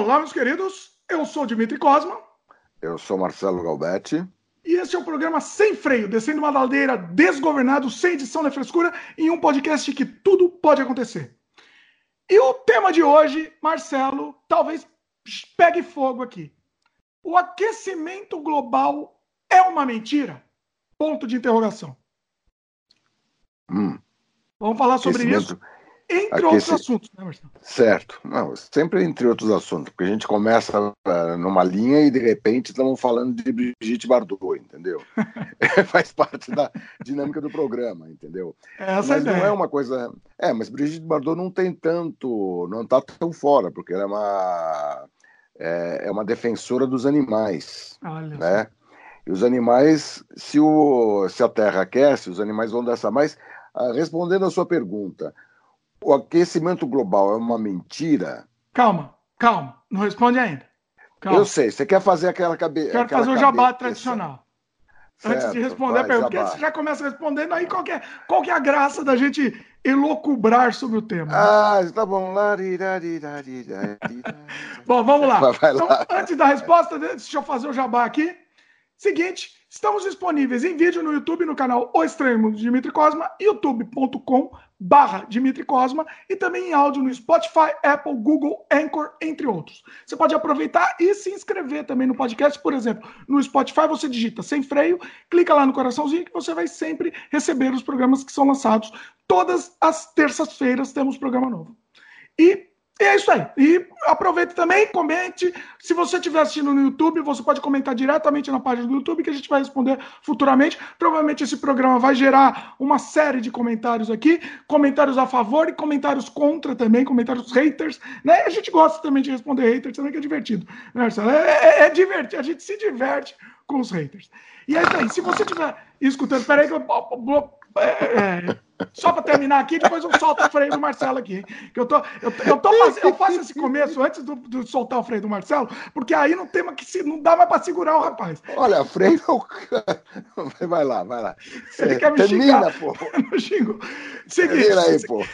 Olá, meus queridos. Eu sou Dimitri Cosma. Eu sou Marcelo Galbetti. E esse é o programa Sem Freio, descendo uma ladeira desgovernado, sem edição nem frescura, em um podcast que tudo pode acontecer. E o tema de hoje, Marcelo, talvez pegue fogo aqui. O aquecimento global é uma mentira? Ponto de interrogação. Hum. Vamos falar sobre isso. Entre outros assuntos, né, Marcelo? Certo. Não, sempre entre outros assuntos, porque a gente começa uh, numa linha e de repente estamos falando de Brigitte Bardot, entendeu? Faz parte da dinâmica do programa, entendeu? Essa mas ideia. não é uma coisa. É, mas Brigitte Bardot não tem tanto. não está tão fora, porque ela é uma. É, é uma defensora dos animais. Olha né? E os animais, se, o, se a Terra aquece, os animais vão dessa mais. Ah, respondendo a sua pergunta, o aquecimento global é uma mentira? Calma, calma. Não responde ainda. Calma. Eu sei, você quer fazer aquela cabeça. Quero fazer o jabá tradicional. Certo, Antes de responder a pergunta, porque jabá. você já começa respondendo aí qual que, é, qual é a graça da gente elocubrar sobre o tema. Ah, tá bom. Bom, vamos lá. Então, lá. antes da resposta, deixa eu fazer o jabá aqui. Seguinte, estamos disponíveis em vídeo no YouTube, no canal O Mundo de Dimitri Cosma, youtube.com barra Dimitri Cosma e também em áudio no Spotify, Apple, Google, Anchor, entre outros. Você pode aproveitar e se inscrever também no podcast, por exemplo, no Spotify você digita sem freio, clica lá no coraçãozinho que você vai sempre receber os programas que são lançados. Todas as terças-feiras temos programa novo. E é isso aí. E aproveite também, comente. Se você estiver assistindo no YouTube, você pode comentar diretamente na página do YouTube que a gente vai responder futuramente. Provavelmente esse programa vai gerar uma série de comentários aqui, comentários a favor e comentários contra também, comentários haters, né? A gente gosta também de responder haters também, que é divertido. Né, Marcelo? É, é, é divertido, a gente se diverte com os haters. E aí, daí, se você estiver escutando, peraí que eu. É, é, só para terminar aqui, depois eu solto o freio do Marcelo aqui. Que eu, tô, eu, eu, tô eu faço esse começo antes do, do soltar o freio do Marcelo, porque aí não tem que se, não dá mais para segurar o rapaz. Olha, freio. Vai lá, vai lá. Ele quer me Termina, xingar. pô. Xingo. Seguinte, Termina aí, pô.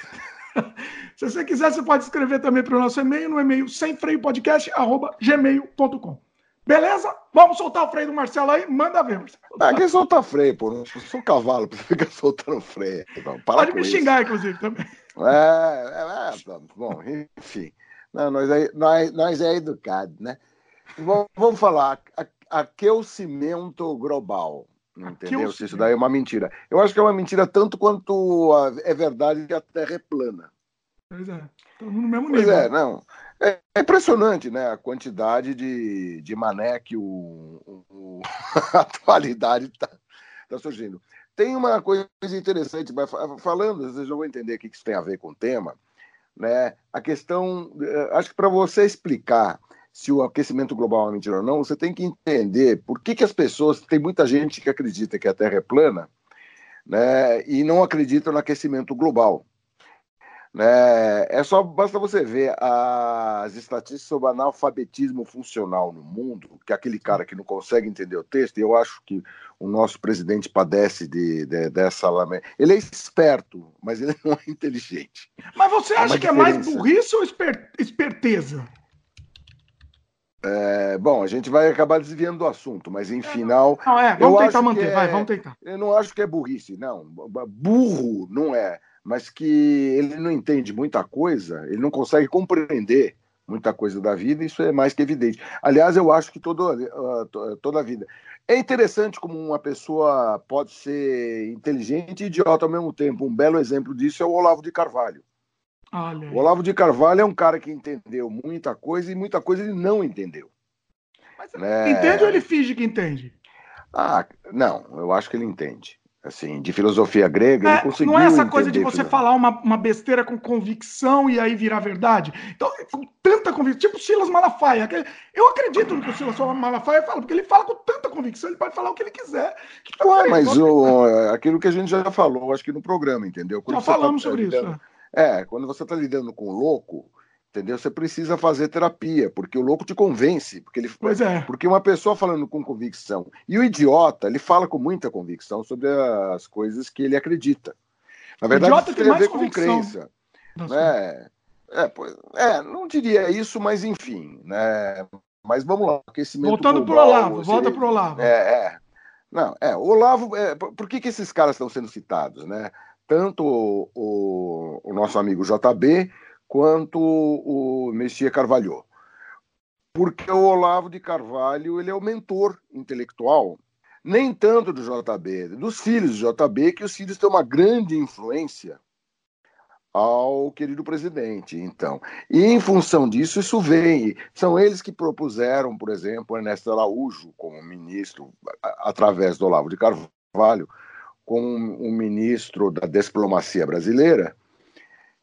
se você quiser, você pode escrever também para o nosso e-mail, no e-mail semfreiopodcast.gmail.com. Beleza? Vamos soltar o freio do Marcelo aí? Manda ver, Marcelo. Ah, quem solta freio, pô? Não sou cavalo pra ficar soltando freio. Pode me isso. xingar, inclusive, também. É, é, é, tá bom, enfim. Não, nós, é, nós, nós é educado, né? Vamos, vamos falar, aquecimento global. Entendeu? Se isso daí é uma mentira. Eu acho que é uma mentira tanto quanto é verdade que a Terra é plana. Pois é. Estamos no mesmo Pois nível. é, não. É é impressionante, né? A quantidade de, de mané que o, o- a atualidade está tá surgindo. Tem uma coisa interessante, mas fa- falando, vocês já vão entender o que isso tem a ver com o tema, né? A questão, eh, acho que para você explicar se o aquecimento global é mentira ou não, você tem que entender por que, que as pessoas, tem muita gente que acredita que a Terra é plana, né? E não acredita no aquecimento global. Né? É só basta você ver as estatísticas sobre analfabetismo funcional no mundo, que é aquele cara que não consegue entender o texto, e eu acho que o nosso presidente padece de, de- dessa Ele é esperto, mas ele não é inteligente. Mas você acha que é mais diferença. burrice ou esper- esperteza? É, bom, a gente vai acabar desviando do assunto, mas em final, Não, é, vamos tentar acho manter, vai, é- vamos tentar. eu não acho que é burrice, não. Burro não é, mas que ele não entende muita coisa, ele não consegue compreender muita coisa da vida, isso é mais que evidente. Aliás, eu acho que todo, ah, to- toda a vida. É interessante como uma pessoa pode ser inteligente e idiota ao mesmo tempo. Um belo exemplo disso é o Olavo de Carvalho. Olha. O Olavo de Carvalho é um cara que entendeu muita coisa e muita coisa ele não entendeu. Mas né? Entende ou ele finge que entende? Ah, não, eu acho que ele entende. Assim, de filosofia grega, ele É, conseguiu não é essa coisa de você falar uma, uma besteira com convicção e aí virar verdade. Então, com tanta convicção, tipo o Silas Malafaia. Eu acredito no que o Silas Malafaia fala, porque ele fala com tanta convicção, ele pode falar o que ele quiser. Que tá Ué, mas o, aquilo que a gente já falou, acho que no programa, entendeu? Já você tá falamos sobre isso. lidando- né? É, quando você está lidando com o louco, entendeu? Você precisa fazer terapia, porque o louco te convence, porque ele Pois é. porque uma pessoa falando com convicção e o idiota, ele fala com muita convicção sobre as coisas que ele acredita. Na verdade, idiota isso tem tem a mais ver com crença, Nossa. né? É, pois, é, não diria isso, mas enfim, né? Mas vamos lá, aquecimento Voltando para o Olavo, volta para o Olavo. É, é. Não, é, o Olavo, é, por que, que esses caras estão sendo citados, né? Tanto o, o, o nosso amigo JB quanto o, Messias Carvalho. Porque o Olavo de Carvalho ele é o mentor intelectual, nem tanto do JB, dos filhos do JB, que os filhos têm uma grande influência ao querido presidente. Então, e em função disso, isso vem. São eles que propuseram, por exemplo, Ernesto Araújo como ministro, através do Olavo de Carvalho, como um ministro da diplomacia brasileira,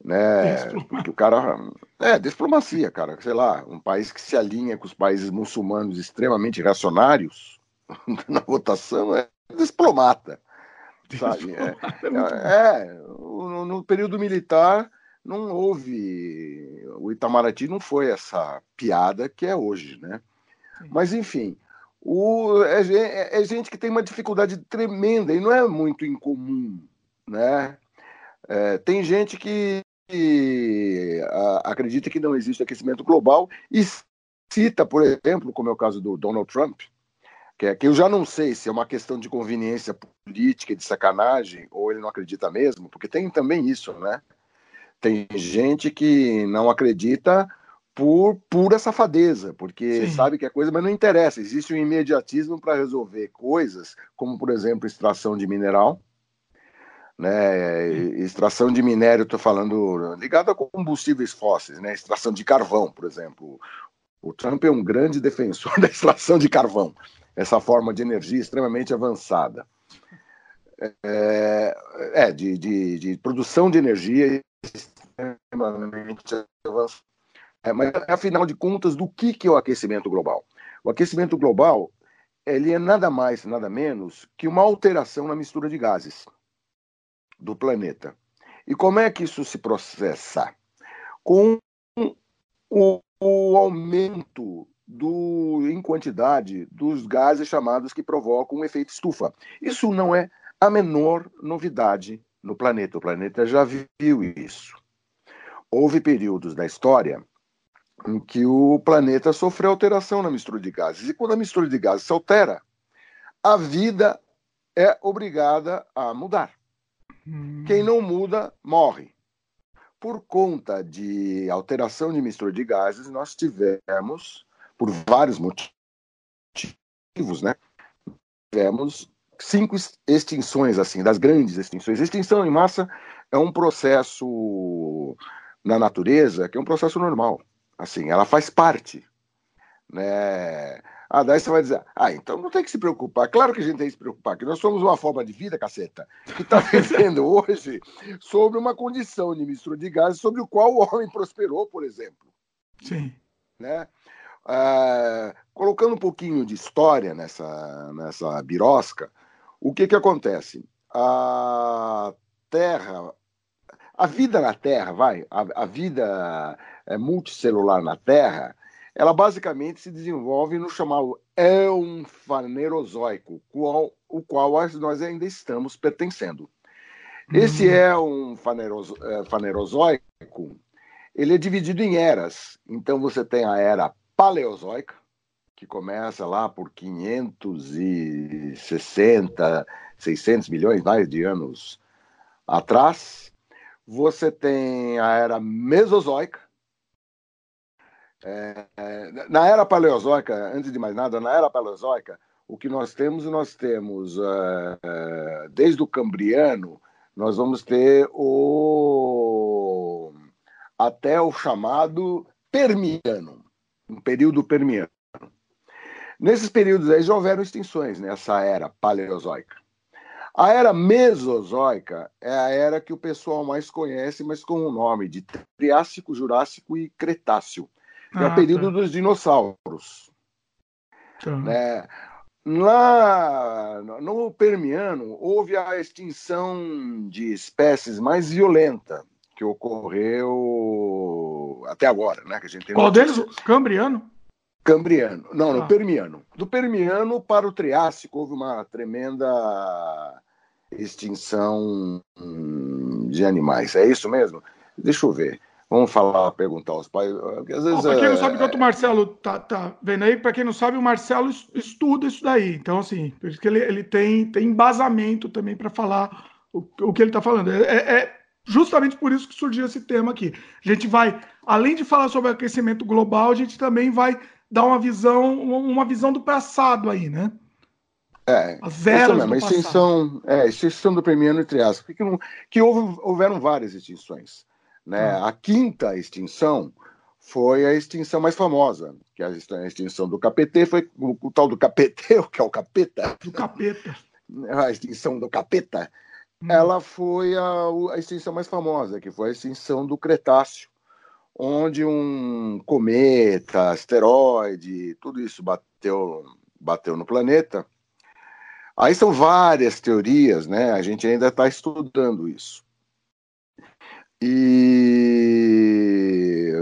né? Porque o cara é diplomacia, cara, sei lá, um país que se alinha com os países muçulmanos extremamente reacionários na votação é diplomata. Sabe? É, é, é no, no, período militar não houve. O Itamaraty não foi essa piada que é hoje, né? Mas, enfim, o, é, é, é, gente que tem uma dificuldade tremenda e não é muito incomum, né? É, tem gente que a, acredita que não existe aquecimento global e cita, por exemplo, como é o caso do Donald Trump, que, é, que eu já não sei se é uma questão de conveniência política, de sacanagem, ou ele não acredita mesmo, porque tem também isso, né? Tem gente que não acredita por pura safadeza, porque Sim. sabe que é coisa, mas não interessa. Existe um imediatismo para resolver coisas, como, por exemplo, extração de mineral. Né? Extração de minério, estou falando ligado a combustíveis fósseis, né? extração de carvão, por exemplo. O Trump é um grande defensor da extração de carvão essa forma de energia extremamente avançada. É, é de, de, de, produção de energia extremamente avançada. É, mas, afinal de contas, do que, que é o aquecimento global? O aquecimento global ele é nada mais, nada menos que uma alteração na mistura de gases do planeta. E como é que isso se processa? Com o, o aumento do, em quantidade dos gases chamados que provocam um efeito estufa. Isso não é a menor novidade no planeta. O planeta já viu isso. Houve períodos da história em que o planeta sofreu alteração na mistura de gases. E quando a mistura de gases se altera, a vida é obrigada a mudar. Hum. Quem não muda, morre. Por conta de alteração de mistura de gases, nós tivemos por vários motivos, né? Tivemos cinco extinções, assim, das grandes extinções. Extinção em massa é um processo na natureza que é um processo normal. Assim, ela faz parte, né? Ah, daí você vai dizer, ah, então não tem que se preocupar. Claro que a gente tem que se preocupar, que nós somos uma forma de vida, caceta, que está vivendo hoje sobre uma condição de mistura de gases sobre o qual o homem prosperou, por exemplo. Sim. Né? Uh, colocando um pouquinho de história nessa, nessa birosca, o que, que acontece? A Terra, a vida na Terra, vai, a, a vida é, multicelular na Terra, ela basicamente se desenvolve no chamado éon fanerozoico, qual, o qual nós ainda estamos pertencendo. Esse uhum. éon fanerozo, é, fanerozoico, ele é dividido em eras. Então você tem a era paleozoica, que começa lá por 560, 600 milhões mais de anos atrás. Você tem a era mesozoica. É, na era paleozoica, antes de mais nada, na era paleozoica, o que nós temos, nós temos, uh, desde o Cambriano, nós vamos ter o até o chamado Permiano um período permiano. Nesses períodos aí já houveram extinções nessa era paleozoica. A era mesozoica é a era que o pessoal mais conhece, mas com o nome de Triássico, Jurássico e Cretáceo, que ah, é o ah, período tá. dos dinossauros. Tá. Né? Lá no Permiano houve a extinção de espécies mais violenta que ocorreu até agora, né? Que a gente Qual deles? Cambriano? Cambriano. Não, ah. no Permiano. Do Permiano para o Triássico houve uma tremenda extinção de animais. É isso mesmo? Deixa eu ver. Vamos falar, perguntar aos pais. Para quem não sabe, enquanto o Marcelo tá, tá vendo aí, para quem não sabe, o Marcelo estuda isso daí. Então, assim, por isso que ele, ele tem, tem embasamento também para falar o, o que ele está falando. É, é, é, justamente por isso que surgiu esse tema aqui. A gente vai, além de falar sobre aquecimento global, a gente também vai dar uma visão, uma visão do passado aí, né? É, As eras mesmo, a extinção, é, extinção do Premiano e Triássico, que, que, que houve, houveram várias extinções. Né? Ah. A quinta extinção foi a extinção mais famosa, que a extinção do capetê foi o, o tal do capetê, que é o capeta. Do capeta. A extinção do capeta. Hum. Ela foi a, a extinção mais famosa, que foi a extinção do Cretáceo, onde um cometa, asteroide, tudo isso bateu, bateu no planeta. Aí são várias teorias, né? A gente ainda está estudando isso. E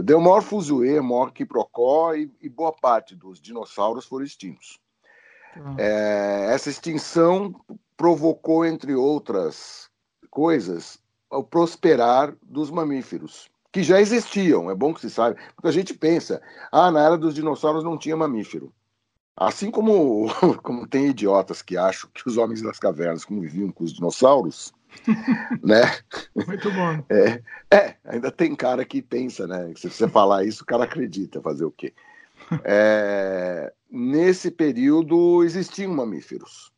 deu maior fuzuê, maior quiprocó e, e boa parte dos dinossauros foram extintos. Uhum. É, essa extinção provocou, entre outras coisas, o prosperar dos mamíferos, que já existiam, é bom que se saiba, porque a gente pensa, ah, na era dos dinossauros não tinha mamífero. Assim como, como tem idiotas que acham que os homens das cavernas conviviam com os dinossauros, né? Muito bom. É, é, ainda tem cara que pensa, né? Se você falar isso, o cara acredita, fazer o quê? É, nesse período existiam mamíferos.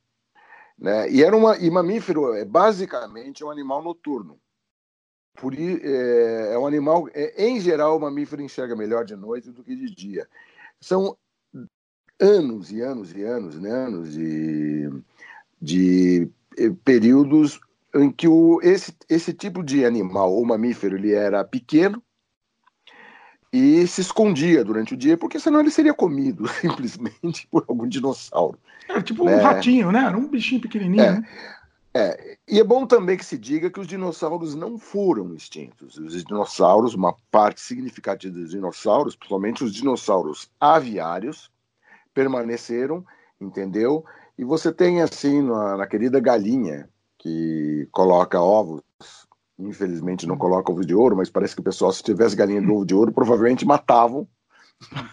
Né? E, era uma, e mamífero é basicamente um animal noturno. Por, é, é um animal, é, em geral, o mamífero enxerga melhor de noite do que de dia. São anos e anos e anos, né? anos de, de eh, períodos em que o, esse, esse tipo de animal ou mamífero ele era pequeno e se escondia durante o dia, porque senão ele seria comido simplesmente por algum dinossauro. Era tipo né? um ratinho, né? Era um bichinho pequenininho. É, né? é. E é bom também que se diga que os dinossauros não foram extintos. Os dinossauros, uma parte significativa dos dinossauros, principalmente os dinossauros aviários, permaneceram, entendeu? E você tem assim na, na querida galinha, que coloca ovos. Infelizmente não coloca ovo de ouro, mas parece que o pessoal, se tivesse galinha de ovo de ouro, provavelmente matavam.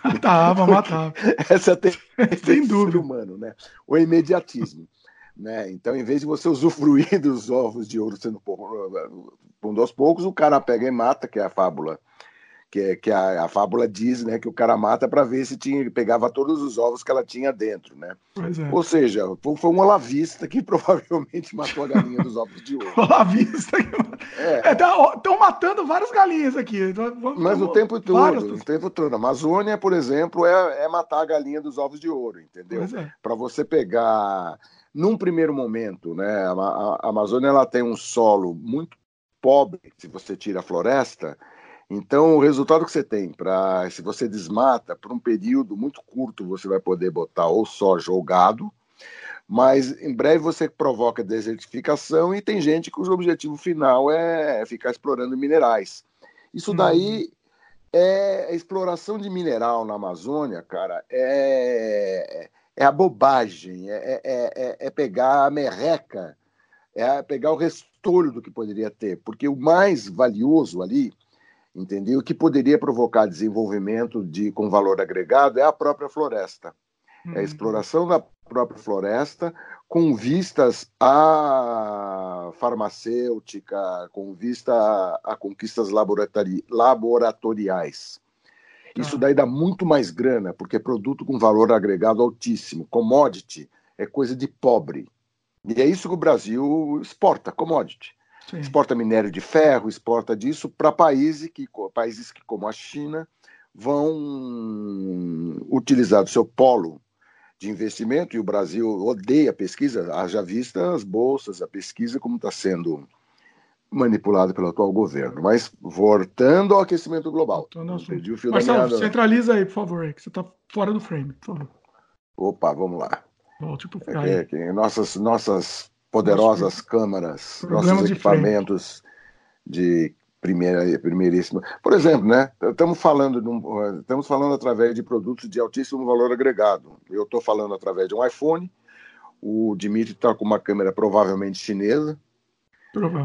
Matava, matava. Essa é Sem dúvida. humano, né? O imediatismo. Né? Então, em vez de você usufruir dos ovos de ouro sendo pondo aos poucos, o cara pega e mata, que é a fábula que, que a, a, fábula diz, né, que o cara mata para ver se tinha, pegava todos os ovos que ela tinha dentro, né? É. Ou seja, foi um olavista que provavelmente matou a galinha dos ovos de ouro. olavista. É. Estão é, tá, matando várias galinhas aqui. Então, Mas o tempo todo, o tempo todo. A Amazônia, por exemplo, é, é matar a galinha dos ovos de ouro, entendeu? É. Para você pegar, num primeiro momento, né, a, a, a Amazônia ela tem um solo muito pobre, se você tira a floresta, então, o resultado que você tem para, se você desmata por um período muito curto, você vai poder botar ou soja ou gado, mas em breve você provoca desertificação e tem gente cujo objetivo final é ficar explorando minerais. Isso daí uhum. é a exploração de mineral na Amazônia, cara, é, é a bobagem, é, é, é, é pegar a merreca, é pegar o restolho do que poderia ter, porque o mais valioso ali entendeu? O que poderia provocar desenvolvimento de com valor agregado é a própria floresta. Uhum. É a uhum. exploração da própria floresta com vistas à farmacêutica, com vista a, a conquistas laboratori laboratoriais. Isso daí dá muito mais grana, porque é produto com valor agregado altíssimo. Commodity é coisa de pobre. E é isso que o Brasil exporta, commodity. Sim. exporta minério de ferro, exporta disso para países que, países que, como a China, vão utilizar o seu polo de investimento, e o Brasil odeia a pesquisa, haja vista as bolsas, a pesquisa, como está sendo manipulada pelo atual governo. Mas voltando ao aquecimento global. Perdi o fio Marcelo, da centraliza aí, por favor, que você está fora do frame, por favor. Opa, vamos lá. Volte pro é, aqui, nossas, nossas poderosas câmaras, nossos equipamentos de, de primeira, primeiríssima. Por exemplo, né? Estamos falando, um, estamos falando através de produtos de altíssimo valor agregado. Eu estou falando através de um iPhone. O Dimitri está com uma câmera provavelmente chinesa,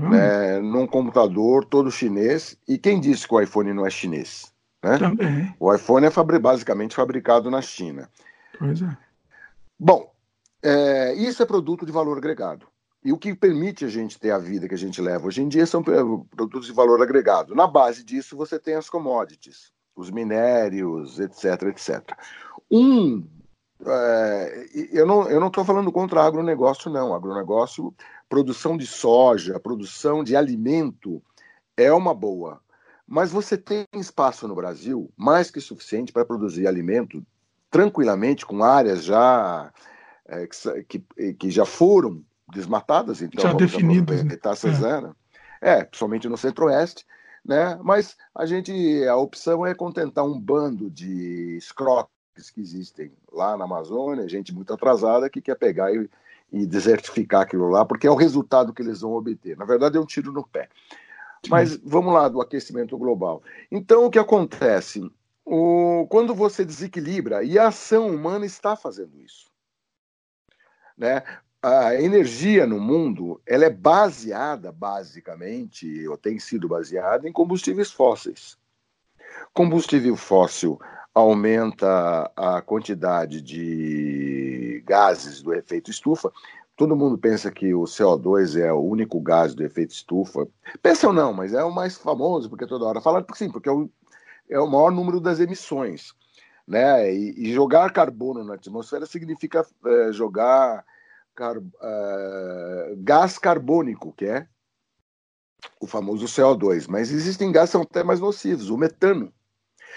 né, num computador todo chinês. E quem disse que o iPhone não é chinês? Né? Também. O iPhone é fabri basicamente fabricado na China. Pois é. Bom, é, isso é produto de valor agregado. E o que permite a gente ter a vida que a gente leva hoje em dia são produtos de valor agregado. Na base disso, você tem as commodities, os minérios, etc, etc. Um, é, eu não eu não estou falando contra agronegócio, não. Agronegócio, produção de soja, produção de alimento é uma boa. Mas você tem espaço no Brasil mais que suficiente para produzir alimento tranquilamente com áreas já é, que, que já foram desmatadas, então já definidas. Né? Zero. É. é, principalmente no centro-oeste, né? Mas a gente, a opção é contentar um bando de escroques que existem lá na Amazônia, gente muito atrasada que quer pegar e, e desertificar aquilo lá, porque é o resultado que eles vão obter. Na verdade, é um tiro no pé. Mas vamos lá do aquecimento global. Então, o que acontece? O, quando você desequilibra, e a ação humana está fazendo isso. Né? A energia no mundo ela é baseada, basicamente, ou tem sido baseada em combustíveis fósseis. Combustível fóssil aumenta a quantidade de gases do efeito estufa. Todo mundo pensa que o CO2 é o único gás do efeito estufa. Pensam não, mas é o mais famoso, porque toda hora fala sim, porque é o, é o maior número das emissões. Né? E, e jogar carbono na atmosfera significa é, jogar car, uh, gás carbônico, que é o famoso CO2. Mas existem gases que são até mais nocivos, o metano,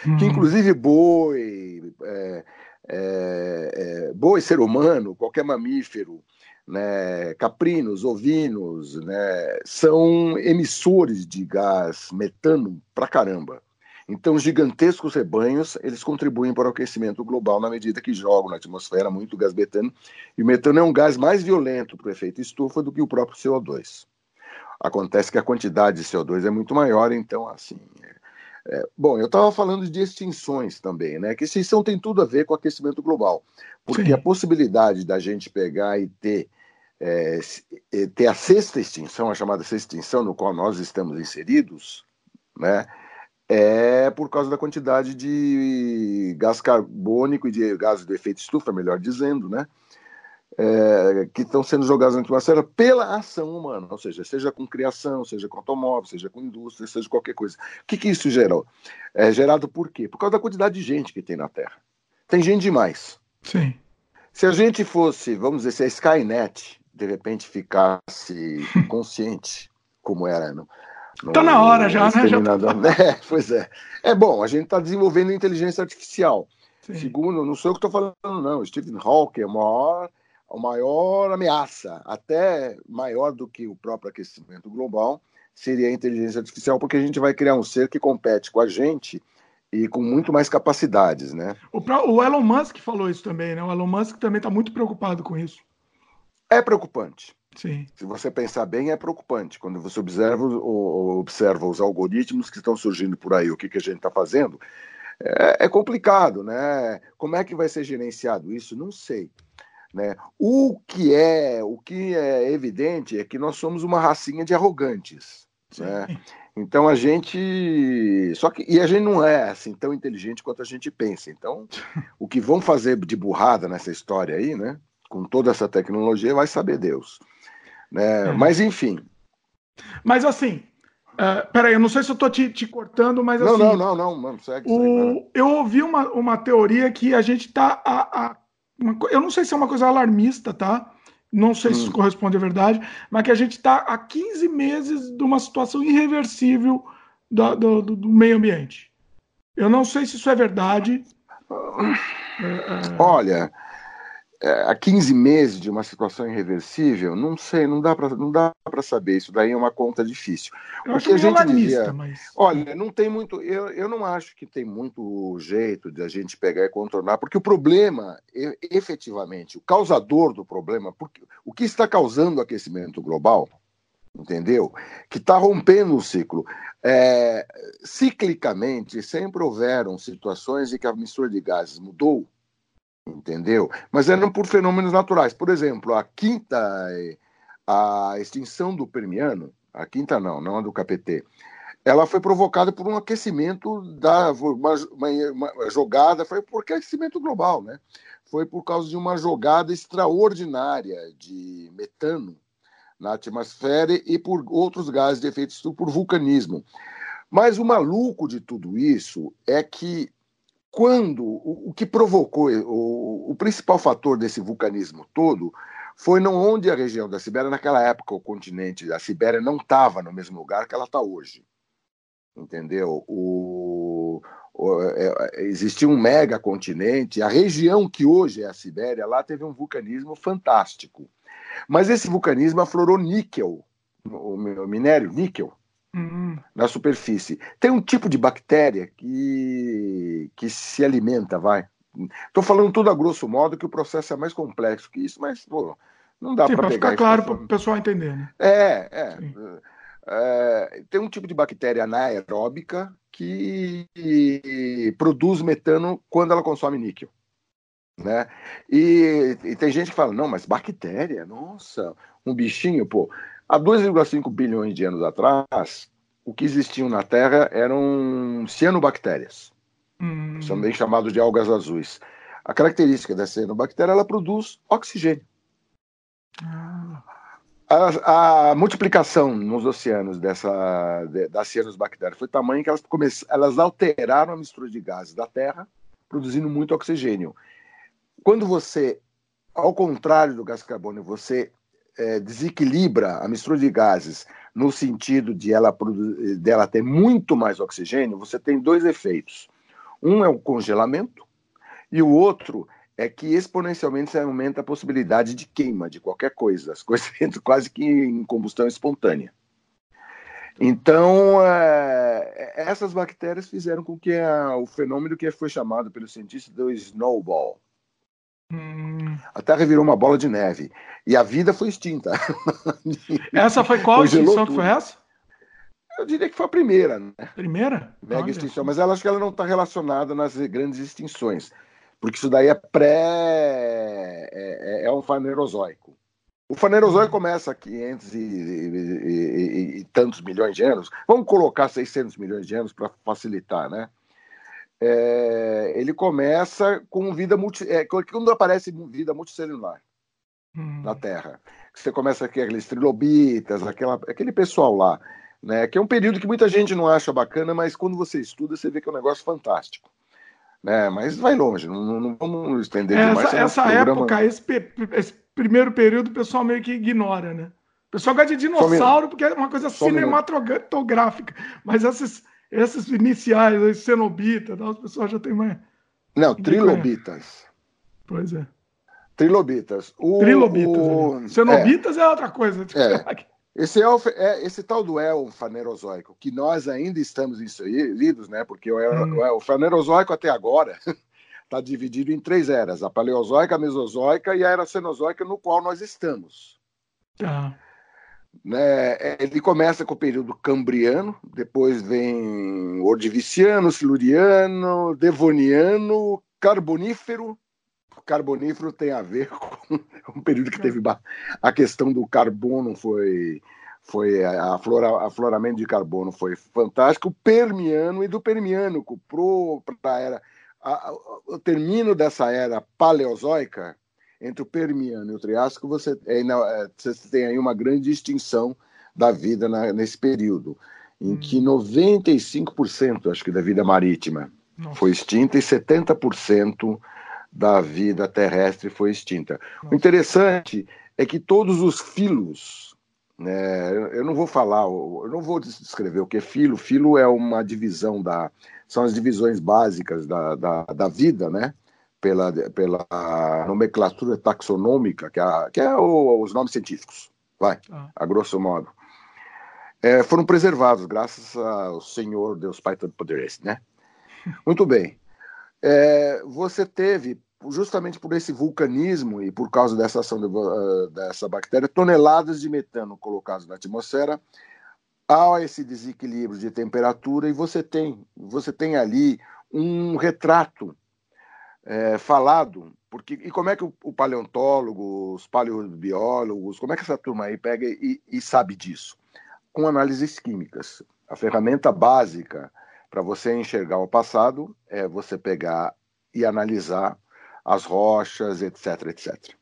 que uhum. inclusive boi, é, é, é, boi, ser humano, qualquer mamífero, né, caprinos, ovinos, né, são emissores de gás metano pra caramba. Então, gigantescos rebanhos, eles contribuem para o aquecimento global na medida que jogam na atmosfera muito gás metano, e o metano é um gás mais violento para o efeito estufa do que o próprio CO2. Acontece que a quantidade de CO2 é muito maior, então, assim... É, é, bom, eu estava falando de extinções também, né? Que extinção tem tudo a ver com aquecimento global, porque Sim. a possibilidade da gente pegar e ter é, ter a sexta extinção, a chamada sexta extinção, no qual nós estamos inseridos, né? É por causa da quantidade de gás carbônico e de gases do efeito estufa, melhor dizendo, né? É, que estão sendo jogados na atmosfera pela ação humana, ou seja, seja com criação, seja com automóvel, seja com indústria, seja qualquer coisa. O que, que isso gerou? É gerado por quê? Por causa da quantidade de gente que tem na Terra. Tem gente demais. Sim. Se a gente fosse, vamos dizer, se a Skynet de repente ficasse consciente, como era, não, Está na hora já, né? Já É, pois é. É bom, a gente está desenvolvendo inteligência artificial. Sim. Segundo, não sou eu que estou falando, não. Stephen Hawking é a maior, a maior ameaça, até maior do que o próprio aquecimento global, seria a inteligência artificial, porque a gente vai criar um ser que compete com a gente e com muito mais capacidades, né? O, o Elon Musk falou isso também, né? O Elon Musk também está muito preocupado com isso. É preocupante. Sim. Se você pensar bem, é preocupante. Quando você observa, observa os algoritmos que estão surgindo por aí, o que, que a gente está fazendo, é, é, complicado, né? Como é que vai ser gerenciado isso? Não sei. Né? O que é o que é evidente é que nós somos uma racinha de arrogantes. Né? Então a gente. Só que. E a gente não é assim tão inteligente quanto a gente pensa. Então, o que vão fazer de burrada nessa história aí, né? Com toda essa tecnologia, vai saber Deus. Né? É. Mas enfim. Mas assim, uh, peraí, eu não sei se eu estou te, te, cortando, mas não, assim. Não, não, não, não, segue, o... Eu ouvi uma, uma teoria que a gente está. A, a, uma... eu não sei se é uma coisa alarmista, tá? Não sei hum. se isso corresponde à verdade, mas que a gente está há 15 meses de uma situação irreversível do, do, do meio ambiente. Eu não sei se isso é verdade. Olha, há 15 meses de uma situação irreversível, não sei, não dá para não dá para saber. Isso daí é uma conta difícil. Eu o que a gente dizia, mas... olha, não tem muito, eu, eu não acho que tem muito jeito de a gente pegar e contornar, porque o problema, efetivamente, o causador do problema, porque o que está causando o aquecimento global, entendeu? Que está rompendo o ciclo. É, ciclicamente, sempre houveram situações em que a mistura de gases mudou entendeu? Mas eram por fenômenos naturais. Por exemplo, a quinta, a extinção do Permiano, a quinta não, não a do KPT, ela foi provocada por um aquecimento da uma, uma, jogada, foi por aquecimento global, né? Foi por causa de uma jogada extraordinária de metano na atmosfera e por outros gases de efeito estufa, por vulcanismo. Mas o maluco de tudo isso é que quando o, o que provocou o, o, principal fator desse vulcanismo todo foi não onde a região da Sibéria naquela época o continente da Sibéria não estava no mesmo lugar que ela está hoje entendeu? O, o é, existia um mega continente a região que hoje é a Sibéria lá teve um vulcanismo fantástico. Mas esse vulcanismo aflorou níquel, o minério níquel, uhum. na superfície. Tem um tipo de bactéria que, que se alimenta, vai. Estou falando tudo a grosso modo que o processo é mais complexo que isso, mas pô, não dá para ficar claro para o pessoal entender. Né? É, é, é, Tem um tipo de bactéria anaeróbica que produz metano quando ela consome níquel. Né? E, e, tem gente que fala, não, mas bactéria, nossa, um bichinho, pô. Há 2,5 bilhões de anos atrás, o que existiam na Terra eram cianobactérias, hum. também chamados de algas azuis. A característica da cianobactéria, ela produz oxigênio. Ah. A, a, multiplicação nos oceanos dessa, de, das cianobactérias foi tamanho que elas, elas alteraram a mistura de gases da Terra, produzindo muito oxigênio quando você, ao contrário do gás carbônico, você é, desequilibra a mistura de gases no sentido de ela ter muito mais oxigênio, você tem dois efeitos. Um é o congelamento e o outro é que exponencialmente você aumenta a possibilidade de queima de qualquer coisa. As coisas entram quase que em combustão espontânea. Então, é, essas bactérias fizeram com que a, o fenômeno que foi chamado pelos cientistas do snowball, Hum. A Terra virou uma bola de neve. E a vida foi extinta. Essa foi qual extinção que foi essa? Eu diria que foi a primeira. Né? Primeira? Mega Olha. extinção. Mas ela acho que ela não está relacionada nas grandes extinções. Porque isso daí é pré. É, é, é um fanerozoico. O fanerozoico hum. começa a 500 e, e, e, e, tantos milhões de anos. Vamos colocar 600 milhões de anos para facilitar, né? É, ele começa com vida multi, é, quando aparece vida multicelular hum. na Terra. Você começa aqui aqueles trilobitas, aquela, aquele pessoal lá, né? Que é um período que muita gente não acha bacana, mas quando você estuda, você vê que é um negócio fantástico. Né? Mas vai longe, não, não vamos estender essa, demais. Essa programa... época, esse, esse, primeiro período, o pessoal meio que ignora, né? O pessoal gosta de dinossauro porque é uma coisa cinematográfica, mas essas esses iniciais, os cenobitas, as pessoas já têm mais. Não, trilobitas. Pois é. Trilobitas. O, trilobitas. O... Né? Cenobitas é. é. outra coisa. É. Esse, elfo, é, esse tal do elfo fanerozoico, que nós ainda estamos inseridos, né? Porque o, hum. o fanerozoico até agora está dividido em três eras: a paleozoica, a mesozoica e a era cenozoica, no qual nós estamos. Ah. Né? Ele começa com o período cambriano, depois vem ordiviciano, siluriano, devoniano, carbonífero. Carbonífero tem a ver com um período que teve a questão do carbono foi foi a flora, afloramento de carbono foi fantástico. Permiano e do permiano para era a, a, o termino dessa era paleozoica entre o Permiano e o Triássico, você, é, você tem aí uma grande extinção da vida na, nesse período, em hum. que 95% acho que da vida marítima Nossa. foi extinta e 70% da vida terrestre foi extinta. Nossa. O interessante é que todos os filos, né, eu não vou falar, eu não vou descrever o que é filo. Filo é uma divisão da, são as divisões básicas da, da, da vida, né? Pela, pela nomenclatura taxonômica, que é, que é o, os nomes científicos, vai, ah. a grosso modo, é, foram preservados, graças ao Senhor Deus Pai Todo-Poderoso, né? Muito bem. É, você teve, justamente por esse vulcanismo e por causa dessa ação de, uh, dessa bactéria, toneladas de metano colocadas na atmosfera, há esse desequilíbrio de temperatura e você tem, você tem ali um retrato é, falado, porque e como é que o, o, paleontólogo, os paleobiólogos, como é que essa turma aí pega e, e sabe disso? com análises químicas. A ferramenta básica para você enxergar o passado é você pegar e analisar as rochas, etc, etc.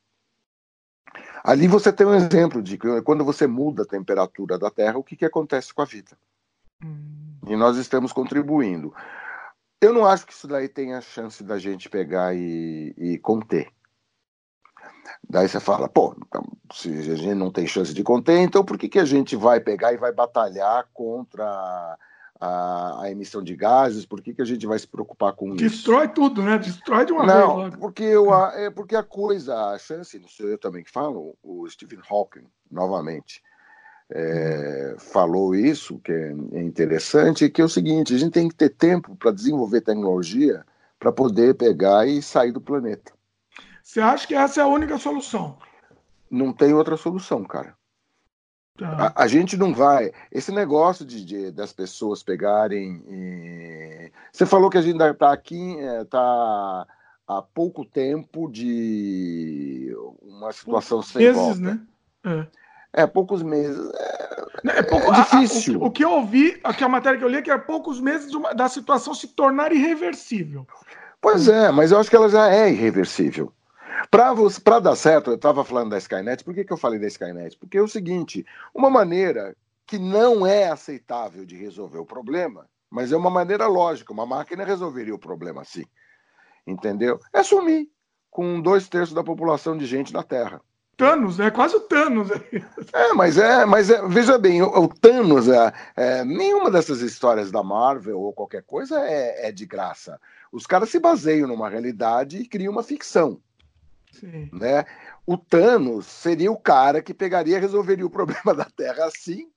Ali você tem um exemplo de que quando você muda a temperatura da Terra, o que, que acontece com a vida. Hum. E nós estamos contribuindo. Eu não acho que isso daí tenha chance da gente pegar e, e conter. Daí você fala, pô, então, se a gente não tem chance de conter, então por que, que a gente vai pegar e vai batalhar contra a, a, emissão de gases, por que, que a gente vai se preocupar com Destrói isso? Destrói tudo, né? Destrói de uma Não, vez. Não, porque, eu, é porque a coisa, a chance, não sou eu também que falo, o Stephen Hawking, novamente, é, falou isso, que é, é interessante, que é o seguinte, a gente tem que ter tempo para desenvolver tecnologia para poder pegar e sair do planeta. Você acha que essa é a única solução? Não tem outra solução, cara. Tá. A, a, gente não vai. Esse negócio de, de das pessoas pegarem. E... Você falou que a gente está aqui, está é, há pouco tempo de uma situação poucos sem meses, volta. né? É. é poucos meses. É, é, pouco, é difícil. A, a, o, que eu ouvi, aqui a matéria que eu li, é que é poucos meses uma, da situação se tornar irreversível. Pois é, mas eu acho que ela já é irreversível. Para dar certo, eu estava falando da Skynet, por que, que eu falei da Skynet? Porque é o seguinte: uma maneira que não é aceitável de resolver o problema, mas é uma maneira lógica, uma máquina resolveria o problema assim. Entendeu? É sumir com dois terços da população de gente na Terra. Thanos, né? Quase o Thanos. É, mas é, mas é, veja bem, o, o Thanos, é, é, nenhuma dessas histórias da Marvel ou qualquer coisa é, é de graça. Os caras se baseiam numa realidade e criam uma ficção. Sim. Né? O Thanos seria o cara que pegaria e resolveria o problema da Terra assim,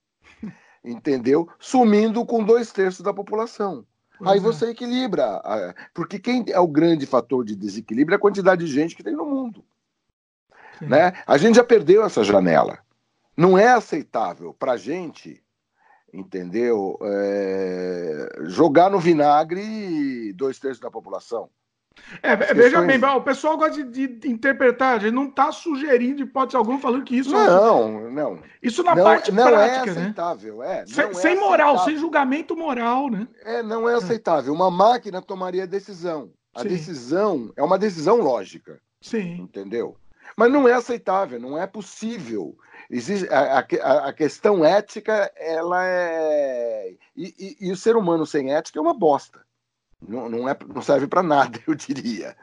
entendeu? Sumindo com dois terços da população. Pois Aí é. você equilibra, porque quem é o grande fator de desequilíbrio é a quantidade de gente que tem no mundo. Né? A gente já perdeu essa janela. Não é aceitável para a gente, entendeu? É... jogar no vinagre dois terços da população. É, veja bem, o pessoal gosta de, de interpretar, a gente não está sugerindo, hipótese alguma, falando que isso não, é não. Isso na não, parte não é prática, é aceitável, né? É, sem, é sem moral, sem julgamento moral, né? É, não é aceitável. Uma máquina tomaria decisão. A Sim. decisão é uma decisão lógica. Sim. Entendeu? Mas não é aceitável, não é possível. Existe, a, a, a questão ética, ela é. E, e, e o ser humano sem ética é uma bosta. Não, não, é, não serve para nada, eu diria.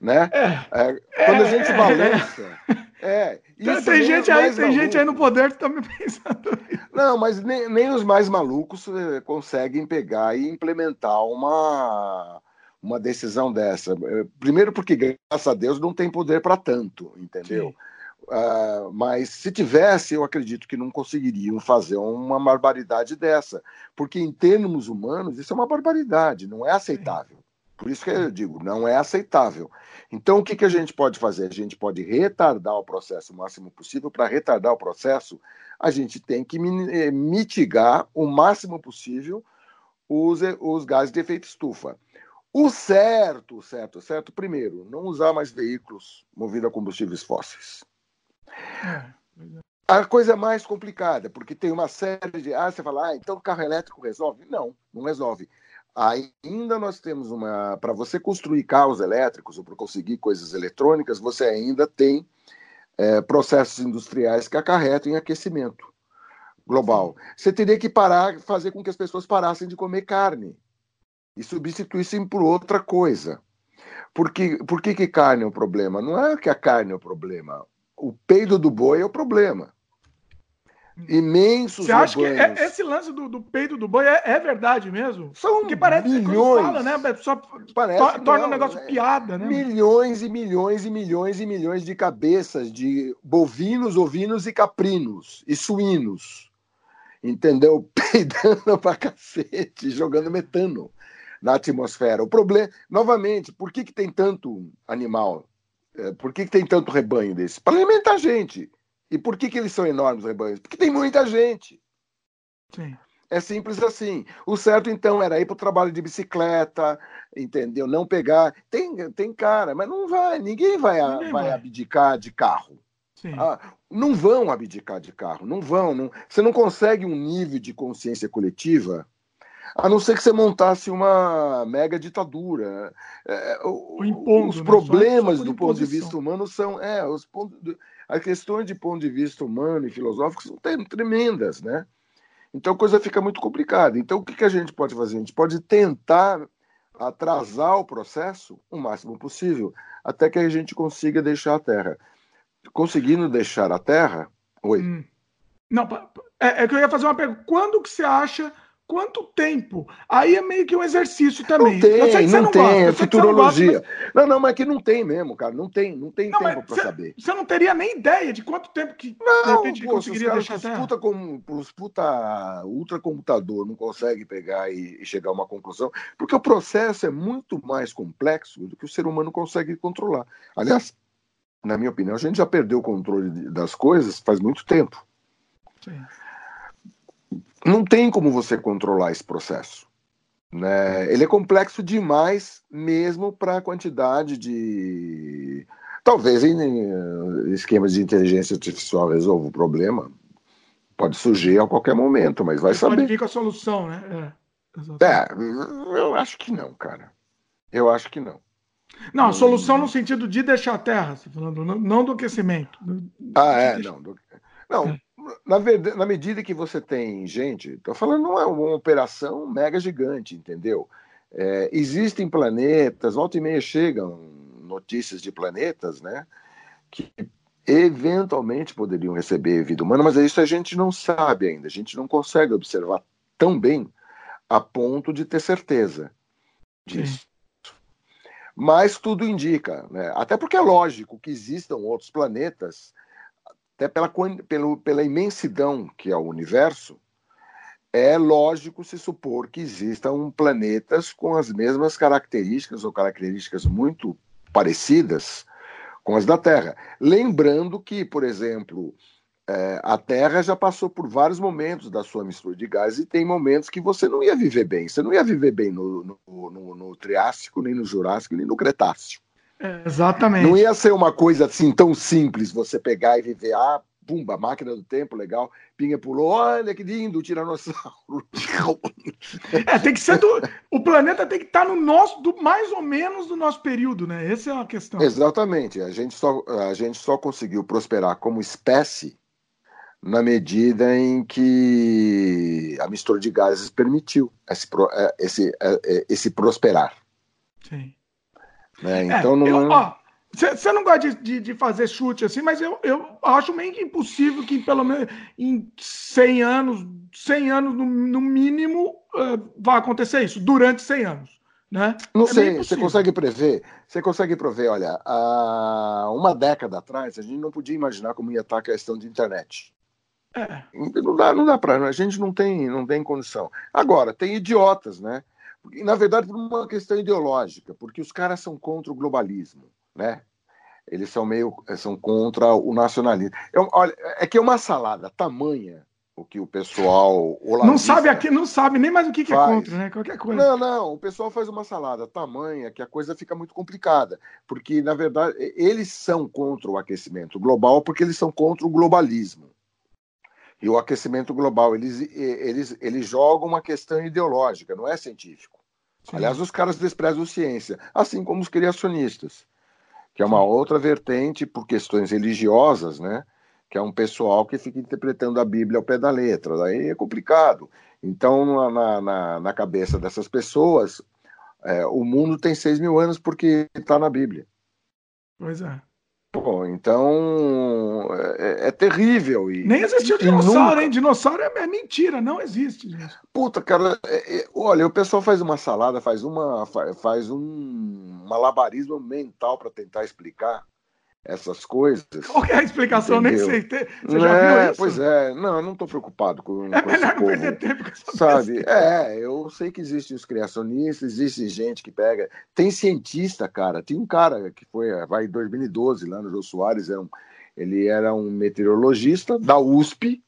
Né? É, é, quando a gente é. balança. É, tem, tem gente aí, tem gente aí no poder que tá me pensando. Não, mas nem, nem os mais malucos eh, conseguem pegar e implementar uma, uma decisão dessa. Eh, primeiro, porque, graças a Deus, não tem poder para tanto, entendeu? Uh, mas se tivesse, eu acredito que não conseguiriam fazer uma barbaridade dessa, porque em termos humanos isso é uma barbaridade, não é aceitável. Por isso que eu digo, não é aceitável. Então, o que, que a gente pode fazer? A gente pode retardar o processo o máximo possível. Para retardar o processo, a gente tem que eh, mitigar o máximo possível os, os gases de efeito estufa. O certo, certo, certo, primeiro, não usar mais veículos movidos a combustíveis fósseis. A coisa é mais complicada, porque tem uma série de. Ah, você fala, ah, então carro elétrico resolve? Não, não resolve. Ainda nós temos uma. Para você construir carros elétricos ou para conseguir coisas eletrônicas, você ainda tem é, processos industriais que acarretam em aquecimento global. Você teria que parar, fazer com que as pessoas parassem de comer carne e substituíssem por outra coisa. Porque, por que, que carne é o problema? Não é que a carne é o problema o peido do boi é o problema. Imensos Você acha rebanhos. que é, esse lance do, do peido do boi é, é, verdade mesmo? São Porque parece milhões. Fala, né? Só parece torna o um negócio é, piada, né? Milhões e milhões e milhões e milhões de cabeças de bovinos, ovinos e caprinos e suínos. Entendeu? Peidando pra cacete, jogando metano na atmosfera. O problema, novamente, por que, que tem tanto animal é, por que, que tem tanto rebanho desse? Para alimentar gente. E por que, que eles são enormes rebanhos? Porque tem muita gente. Sim. É simples assim. O certo, então, era ir para o trabalho de bicicleta, entendeu? Não pegar. Tem, tem cara, mas não vai. Ninguém vai, ninguém vai, vai abdicar de carro. Ah, não vão abdicar de carro, não vão. Não, você não consegue um nível de consciência coletiva a não ser que você montasse uma mega ditadura. É, impondo, os né? problemas só, só do ponto de vista humano são. É, os pontos, as questões de ponto de vista humano e filosófico são tremendas, né? Então a coisa fica muito complicada. Então o que, que a gente pode fazer? A gente pode tentar atrasar o processo o máximo possível, até que a gente consiga deixar a Terra. Conseguindo deixar a Terra. Oi. Hum. Não, é, é, que eu ia fazer uma pergunta. Quando que você acha quanto tempo? Aí é meio que um exercício também. Não tem, não, não, tem, gosta, é futurologia. Não, mas... não, não, mas que não tem mesmo, cara. Não tem, não tem não, tempo para saber. Você não teria nem ideia de quanto tempo que não, de repente pô, conseguiria deixar os puta, com, os puta ultracomputador não consegue pegar e, e chegar a uma conclusão, porque o processo é muito mais complexo do que o ser humano consegue controlar. Aliás, na minha opinião, a gente já perdeu o controle das coisas faz muito tempo. Sim não tem como você controlar esse processo. Né? Ele é complexo demais, mesmo para a quantidade de. Talvez em esquemas de inteligência artificial resolva o problema. Pode surgir a qualquer momento, mas vai saber. Pode vir a solução, né? É, é, eu acho que não, cara. Eu acho que não. Não, a solução no sentido de deixar a terra, você falando, não do aquecimento. Ah, é, não. Do... Não, é na, verdade, na medida que você tem gente, estou falando não é uma operação mega gigante, entendeu? É, existem planetas, volta e meia chegam notícias de planetas, né? Que eventualmente poderiam receber vida humana, mas isso a gente não sabe ainda, a gente não consegue observar tão bem a ponto de ter certeza disso. Sim. Mas tudo indica, né? até porque é lógico que existam outros planetas até pela, pelo, pela imensidão que é o universo, é lógico se supor que existam planetas com as mesmas características ou características muito parecidas com as da Terra. Lembrando que, por exemplo, é, a Terra já passou por vários momentos da sua mistura de gás e tem momentos que você não ia viver bem. Você não ia viver bem no, no, no, no Triássico, nem no Jurássico, nem no Cretáceo. É, exatamente. Não ia ser uma coisa assim tão simples você pegar e viver, ah, pumba, máquina do tempo, legal. Pinga pulou, olha que lindo, o tiranossauro. É, tem que ser do. O planeta tem que estar no nosso, do, mais ou menos do nosso período, né? Essa é a questão. Exatamente. A gente só, a gente só conseguiu prosperar como espécie na medida em que a mistura de gases permitiu esse, é, esse, é, esse prosperar. Sim. Né? Então é, não. Você não gosta de, de, de, fazer chute assim, mas eu, eu acho meio que impossível que pelo menos em 100 anos, 100 anos no, no mínimo, uh, vá acontecer isso, durante 100 anos. Né? Não é sei, você consegue prever? Você consegue prever, olha, há uma década atrás a gente não podia imaginar como ia estar a questão de internet. É. Não dá, não dá para, a gente não tem, não tem condição. Agora, tem idiotas, né? Na verdade, por uma questão ideológica, porque os caras são contra o globalismo, né? Eles são meio são contra o nacionalismo. É, olha, é que é uma salada tamanha o que o pessoal não sabe aqui, não sabe nem mais o que, que é contra, né? Qualquer coisa. Não, não, o pessoal faz uma salada tamanha que a coisa fica muito complicada, porque na verdade eles são contra o aquecimento global porque eles são contra o globalismo e o aquecimento global. Eles, eles, eles jogam uma questão ideológica, não é científico. Sim. Aliás, os caras desprezam ciência, assim como os criacionistas, que é uma outra vertente por questões religiosas, né? Que é um pessoal que fica interpretando a Bíblia ao pé da letra. Daí é complicado. Então, na, na, na cabeça dessas pessoas, é, o mundo tem seis mil anos porque está na Bíblia. Pois é. Pô, então é, é, terrível. E, Nem existiu dinossauro, nunca... hein? Dinossauro é, é, mentira, não existe. Gente. Puta, cara, é, é, olha, o pessoal faz uma salada, faz uma faz um malabarismo mental para tentar explicar essas coisas. Qual é a explicação? Entendeu? Nem sei. Você já é, viu isso? Pois é, não, eu não estou preocupado com, é com esse povo. Perder tempo com essa sabe? É, eu sei que existem os criacionistas, existe gente que pega. Tem cientista, cara. Tem um cara que foi, vai em 2012, lá no Jô Soares, é um, ele era um meteorologista da USP,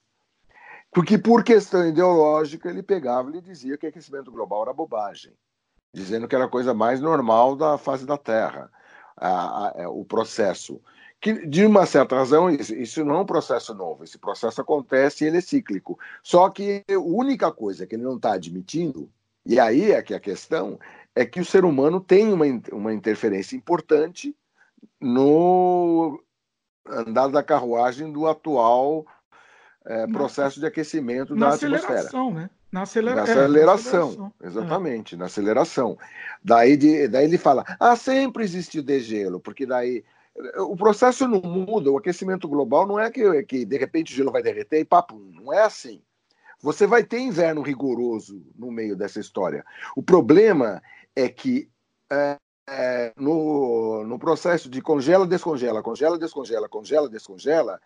porque por questão ideológica ele pegava e dizia que aquecimento global era bobagem, dizendo que era a coisa mais normal da fase da Terra a, a, é, o processo, que de uma certa razão isso, isso não é um processo novo. Esse processo acontece e ele é cíclico. Só que a única coisa que ele não está admitindo, e aí é que a questão, é que o ser humano tem uma, uma interferência importante no andar da carruagem do atual é, processo de aquecimento da atmosfera. Né? Na, acelera... na aceleração. É, na aceleração. Exatamente, é. na aceleração. Daí, de, daí ele fala: ah, sempre existiu degelo, porque daí. O processo não muda, o aquecimento global não é que, que de repente o gelo vai derreter e papo, não é assim. Você vai ter inverno rigoroso no meio dessa história. O problema é que é, é, no, no processo de congela, descongela, congela, descongela, congela, descongela,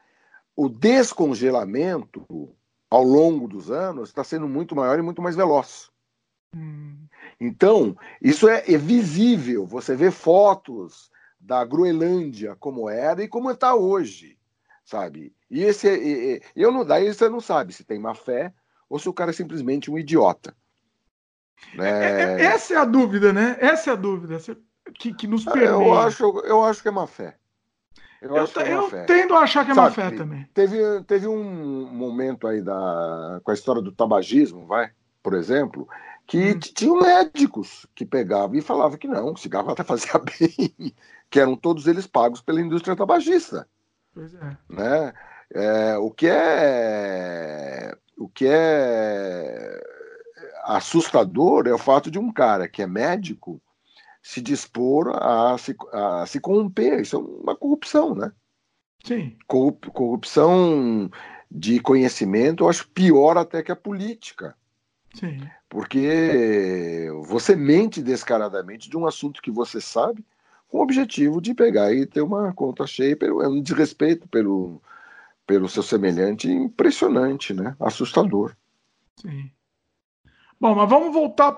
o descongelamento ao longo dos anos está sendo muito maior e muito mais veloz. Hum. Então, isso é, é, visível. Você vê fotos da Groenlândia como era e como está hoje, sabe? E esse, e, e, eu não, daí você não sabe se tem má fé ou se o cara é simplesmente um idiota. É, é, é essa é a dúvida, né? Essa é a dúvida que, que nos permite. Eu acho, eu acho que é má fé. Eu, eu, é eu tendo a achar que é Sabe, má fé também. Teve, teve um momento aí da, com a história do tabagismo, vai, por exemplo, que hum. tinham médicos que pegavam e falavam que não, o cigarro até fazia bem, que eram todos eles pagos pela indústria tabagista. Pois é. Né? É, o que é o que é assustador é o fato de um cara que é médico se dispor a se, a se corromper. Isso é uma corrupção, né? Sim. Corrupção de conhecimento, eu acho pior até que a política. Sim. Porque você mente descaradamente de um assunto que você sabe, com o objetivo de pegar e ter uma conta cheia, pelo, é um desrespeito pelo, pelo seu semelhante impressionante, né? Assustador. Sim. Bom, mas vamos voltar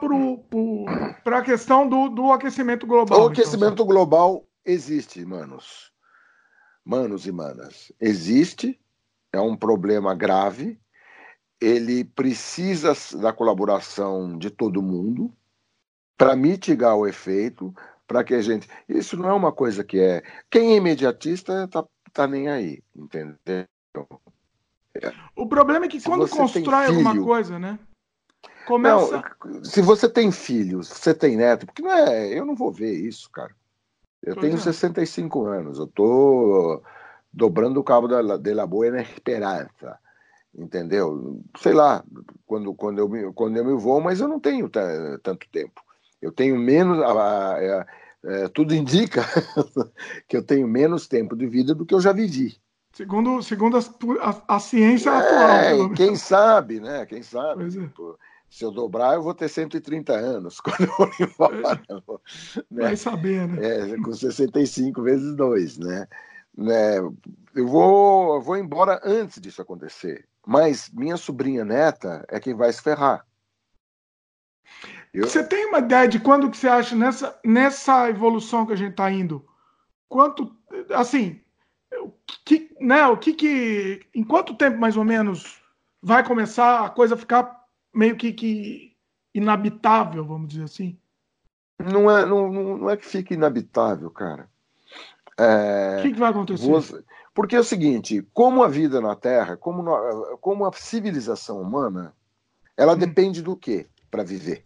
para a questão do, do, aquecimento global. O então, aquecimento então. global existe, manos. Manos e manas. Existe, é um problema grave. Ele precisa da colaboração de todo mundo para mitigar o efeito, para que a gente. Isso não é uma coisa que é. Quem é imediatista tá, tá nem aí, entendeu? O problema é que Se quando constrói filho, alguma coisa, né? Começa... Não, se você tem filhos, você tem neto, porque não é, eu não vou ver isso, cara. Eu pois tenho é. 65 anos, eu tô dobrando o cabo da, de la buena esperança, entendeu? Sei lá, quando, quando, eu, me, quando eu me vou, mas eu não tenho tanto tempo. Eu tenho menos, a, a, a, é, é, tudo indica que eu tenho menos tempo de vida do que eu já vivi. Segundo, segundo a, ciência é, atual. Quem sabe, né? Quem sabe. Pois é. Se eu dobrar, eu vou ter 130 anos quando eu for embora. Né? Vai saber, né? É, com 65 vezes 2, né? né? Eu vou, eu vou embora antes disso acontecer. Mas minha sobrinha neta é quem vai se ferrar. Eu... Você tem uma ideia de quando que você acha nessa, nessa evolução que a gente está indo? Quanto, assim, o que, né, o que que, em quanto tempo mais ou menos vai começar a coisa a ficar meio que, que inabitável, vamos dizer assim? Não é, não, não é que fique inabitável, cara. É, o que, que, vai acontecer? Você, porque é o seguinte, como a vida na Terra, como, no, como a civilização humana, ela hum. depende do quê para viver?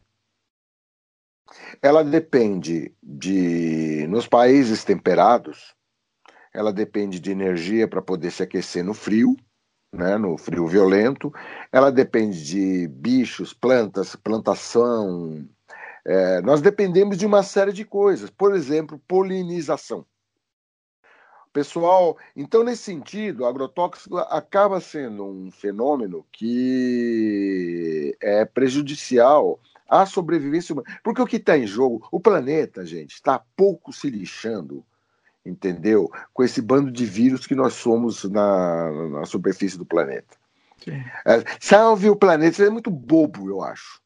Ela depende de, nos países temperados, ela depende de energia para poder se aquecer no frio, né, no frio violento, ela depende de bichos, plantas, plantação. É, nós dependemos de uma série de coisas, por exemplo, polinização. Pessoal, então nesse sentido, agrotóxico acaba sendo um fenômeno que é prejudicial à sobrevivência humana. Porque o que está em jogo, o planeta, gente, está pouco se lixando entendeu? Com esse bando de vírus que nós somos na, na superfície do planeta. É, salve o planeta, isso é muito bobo, eu acho.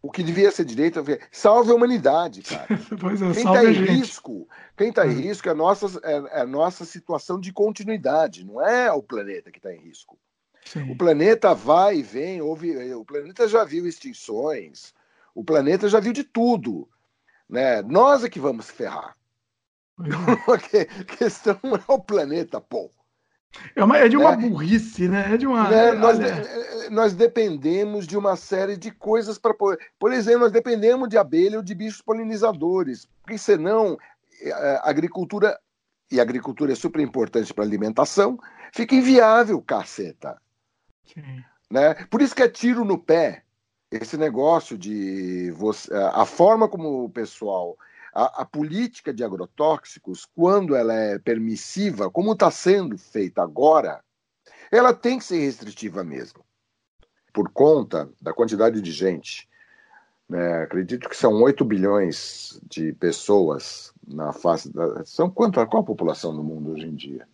O que devia ser direito é salve a humanidade, cara. é, quem está em risco, quem está em hum. risco é a, nossa, é, é, a nossa situação de continuidade, não é o planeta que está em risco. Sim. O planeta vai e vem, houve, o planeta já viu extinções, o planeta já viu de tudo. Né? Nós é que vamos se ferrar. Porque a questão é o planeta, pô. É, uma, é de uma é, burrice, né? É de uma. Né? Nós, de, nós, dependemos de uma série de coisas para. Por exemplo, nós dependemos de abelha ou de bichos polinizadores. Porque senão a agricultura, e a agricultura é super importante para alimentação, fica inviável, caceta. Sim. Né? Por isso que é tiro no pé esse negócio de você, a forma como o pessoal a, a, política de agrotóxicos, quando ela é permissiva, como está sendo feita agora, ela tem que ser restritiva mesmo, por conta da quantidade de gente. Né? Acredito que são 8 bilhões de pessoas na face da. São quanto, qual a população do mundo hoje em dia?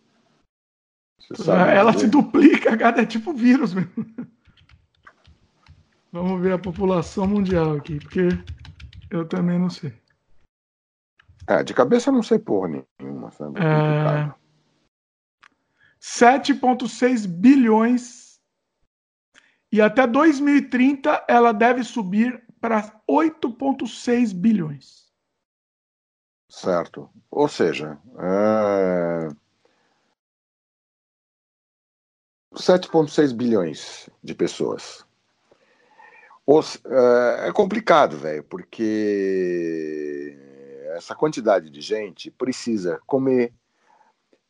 ela se duplica, cara, é tipo vírus mesmo. Vamos ver a população mundial aqui, porque eu também não sei. É, de cabeça eu não sei porra nenhuma, sabe? É... 7,6 bilhões. E até 2030 ela deve subir para 8,6 bilhões. Certo. Ou seja, é... 7,6 bilhões de pessoas. É, é complicado, velho, porque essa quantidade de gente precisa comer,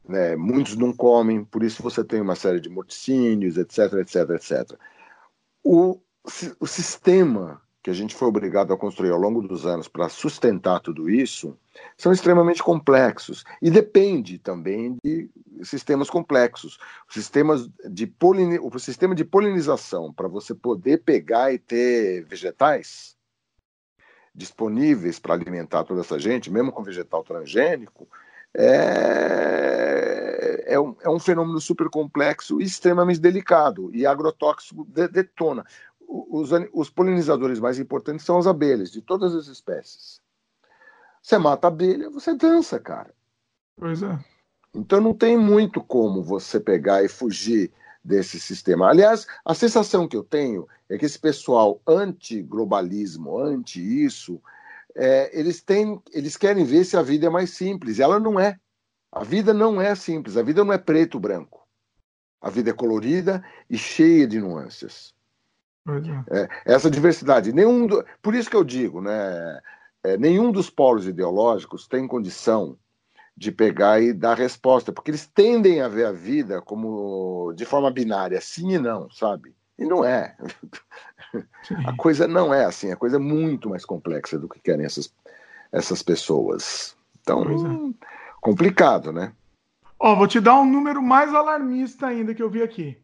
né? muitos não comem, por isso você tem uma série de morticínios, etc, etc, etc. O, o sistema que a gente foi obrigado a construir ao longo dos anos para sustentar tudo isso são extremamente complexos e depende também de sistemas complexos. Sistemas de polin... O sistema de polinização para você poder pegar e ter vegetais disponíveis para alimentar toda essa gente, mesmo com vegetal transgênico, é, é, um, é um fenômeno super complexo e extremamente delicado, e agrotóxico de, detona. Os, os polinizadores mais importantes são as abelhas, de todas as espécies. Você mata a abelha, você dança, cara. Pois é. Então não tem muito como você pegar e fugir desse sistema. Aliás, a sensação que eu tenho é que esse pessoal anti-globalismo, anti-isso, é, eles, têm, eles querem ver se a vida é mais simples. Ela não é. A vida não é simples. A vida não é preto branco. A vida é colorida e cheia de nuances. É. É, essa diversidade. Nenhum do, por isso que eu digo, né? É, nenhum dos polos ideológicos tem condição de pegar e dar resposta, porque eles tendem a ver a vida como de forma binária, sim e não, sabe? E não é. A coisa não é assim, a coisa é muito mais complexa do que querem essas, essas pessoas. Então, é. complicado, né? Ó, vou te dar um número mais alarmista ainda que eu vi aqui.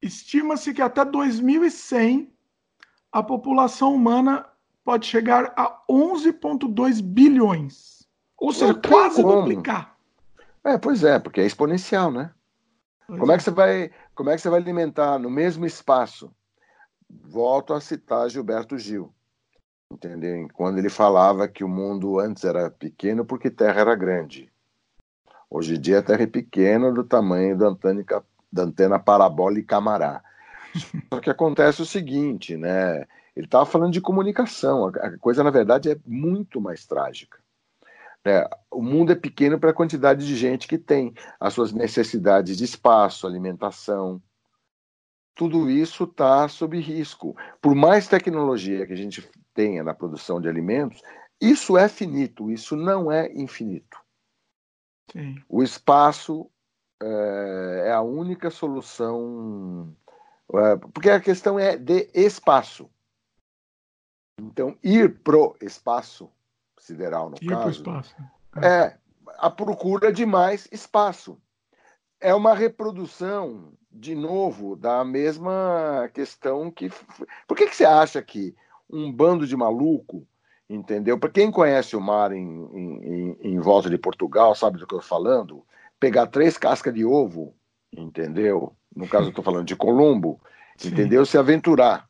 Estima-se que até 2100 a população humana pode chegar a 11,2 bilhões. Ou seja, quase como. duplicar. É, pois é, porque é exponencial, né? Pois como é. é que você vai, como é que você vai alimentar no mesmo espaço? Volto a citar Gilberto Gil, entendeu? Quando ele falava que o mundo antes era pequeno porque terra era grande. Hoje em dia a terra é pequena do tamanho da antena, da antena parabólica Camará. Só que acontece o seguinte, né? Ele estava falando de comunicação. A coisa, na verdade, é muito mais trágica. É, o mundo é pequeno para a quantidade de gente que tem, as suas necessidades de espaço, alimentação. Tudo isso está sob risco. Por mais tecnologia que a gente tenha na produção de alimentos, isso é finito, isso não é infinito. Sim. O espaço é, é, a única solução, é, porque a questão é de espaço. Então, ir pro espaço sideral, no caso. Espaço. É. é a procura de mais espaço. É uma reprodução, de novo, da mesma questão que. Por que, que você acha que um bando de maluco, entendeu? Para quem conhece o mar em, em, em, volta de Portugal, sabe do que eu estou falando? Pegar três cascas de ovo, entendeu? No caso, eu estou falando de Colombo, Sim. entendeu? Se aventurar.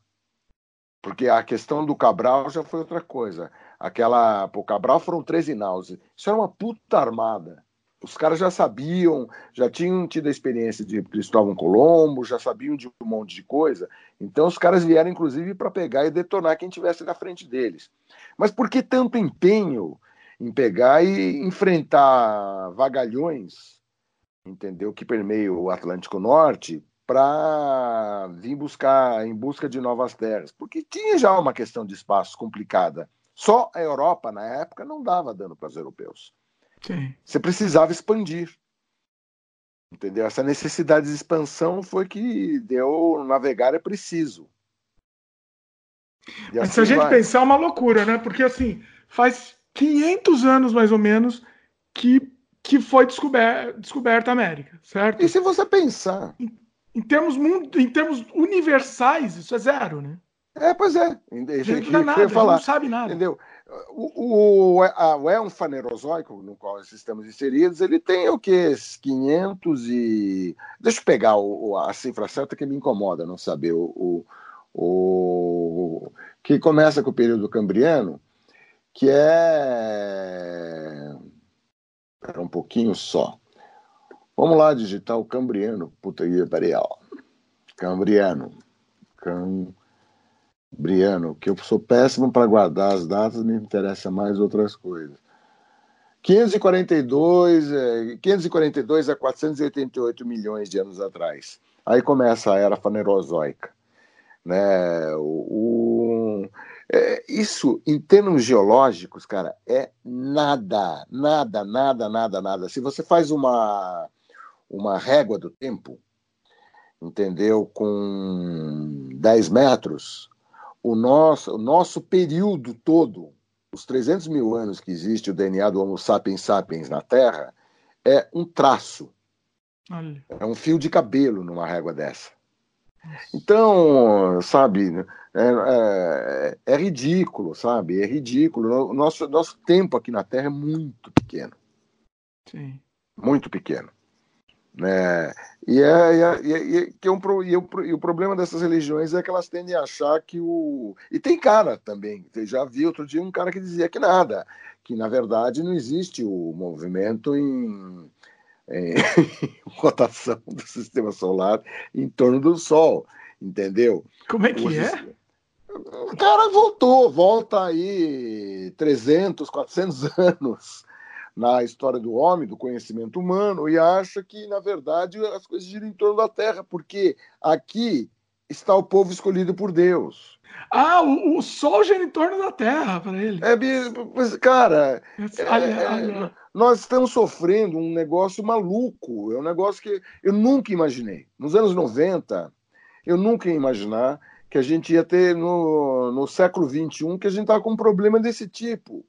Porque a questão do Cabral já foi outra coisa. Aquela. Pô, Cabral foram 13 naus. Isso era uma puta armada. Os caras já sabiam, já tinham tido a experiência de Cristóvão Colombo, já sabiam de um monte de coisa. Então os caras vieram, inclusive, para pegar e detonar quem tivesse na frente deles. Mas por que tanto empenho em pegar e enfrentar vagalhões, entendeu, que permeiam o Atlântico Norte para vir buscar em busca de novas terras, porque tinha já uma questão de espaço complicada. Só a Europa na época não dava dano para os europeus. Sim. Você precisava expandir. Entendeu? Essa necessidade de expansão foi que deu navegar é preciso. E Mas assim se a gente vai. pensar, é uma loucura, né? Porque assim, faz 500 anos mais ou menos que, que foi descober, descoberta a América, certo? E se você pensar. Em, em, termos, em termos universais, isso é zero, né? É, pois é. A gente não, nada, falar, não sabe nada. Entendeu? O, o, a, o elmo fanerozoico, no qual estamos inseridos, ele tem o que? 500 e. Deixa eu pegar o, a cifra certa que me incomoda não saber. O, o, que começa com o período cambriano, que é. Espera um pouquinho só. Vamos lá digitar o cambriano. Puta, peraí, ó. Cambriano. Cambriano. Briano, que eu sou péssimo para guardar as datas, me interessa mais outras coisas. 542, é, 542 a 488 milhões de anos atrás. Aí começa a era fanerozoica. Né? O, o é, isso, em termos geológicos, cara, é nada, nada, nada, nada, nada. Se você faz uma, uma régua do tempo, entendeu? Com 10 metros, o nosso, o nosso período todo, os 300 mil anos que existe o DNA do Homo sapiens sapiens na Terra, é um traço. Olha. É um fio de cabelo numa régua dessa. Então, sabe, é, é, é, ridículo, sabe? É ridículo. O nosso, nosso tempo aqui na Terra é muito pequeno. Sim. Muito pequeno. Né? E, é, e, é, e, que é um, e, o, e o problema dessas religiões é que elas tendem a achar que o. E tem cara também. Eu já vi outro dia um cara que dizia que nada, que na verdade não existe o movimento em, em rotação do sistema solar em torno do Sol, entendeu? Como é que o, é? O cara voltou, volta aí 300, 400 anos na história do homem, do conhecimento humano, e acha que, na verdade, as coisas giram em torno da Terra, porque aqui está o povo escolhido por Deus. Ah, o, o Sol gira em torno da Terra para ele. É, mas, cara, é, é, nós estamos sofrendo um negócio maluco. É um negócio que eu nunca imaginei. Nos anos 90, eu nunca ia imaginar que a gente ia ter no, no século XXI que a gente estava com um problema desse tipo.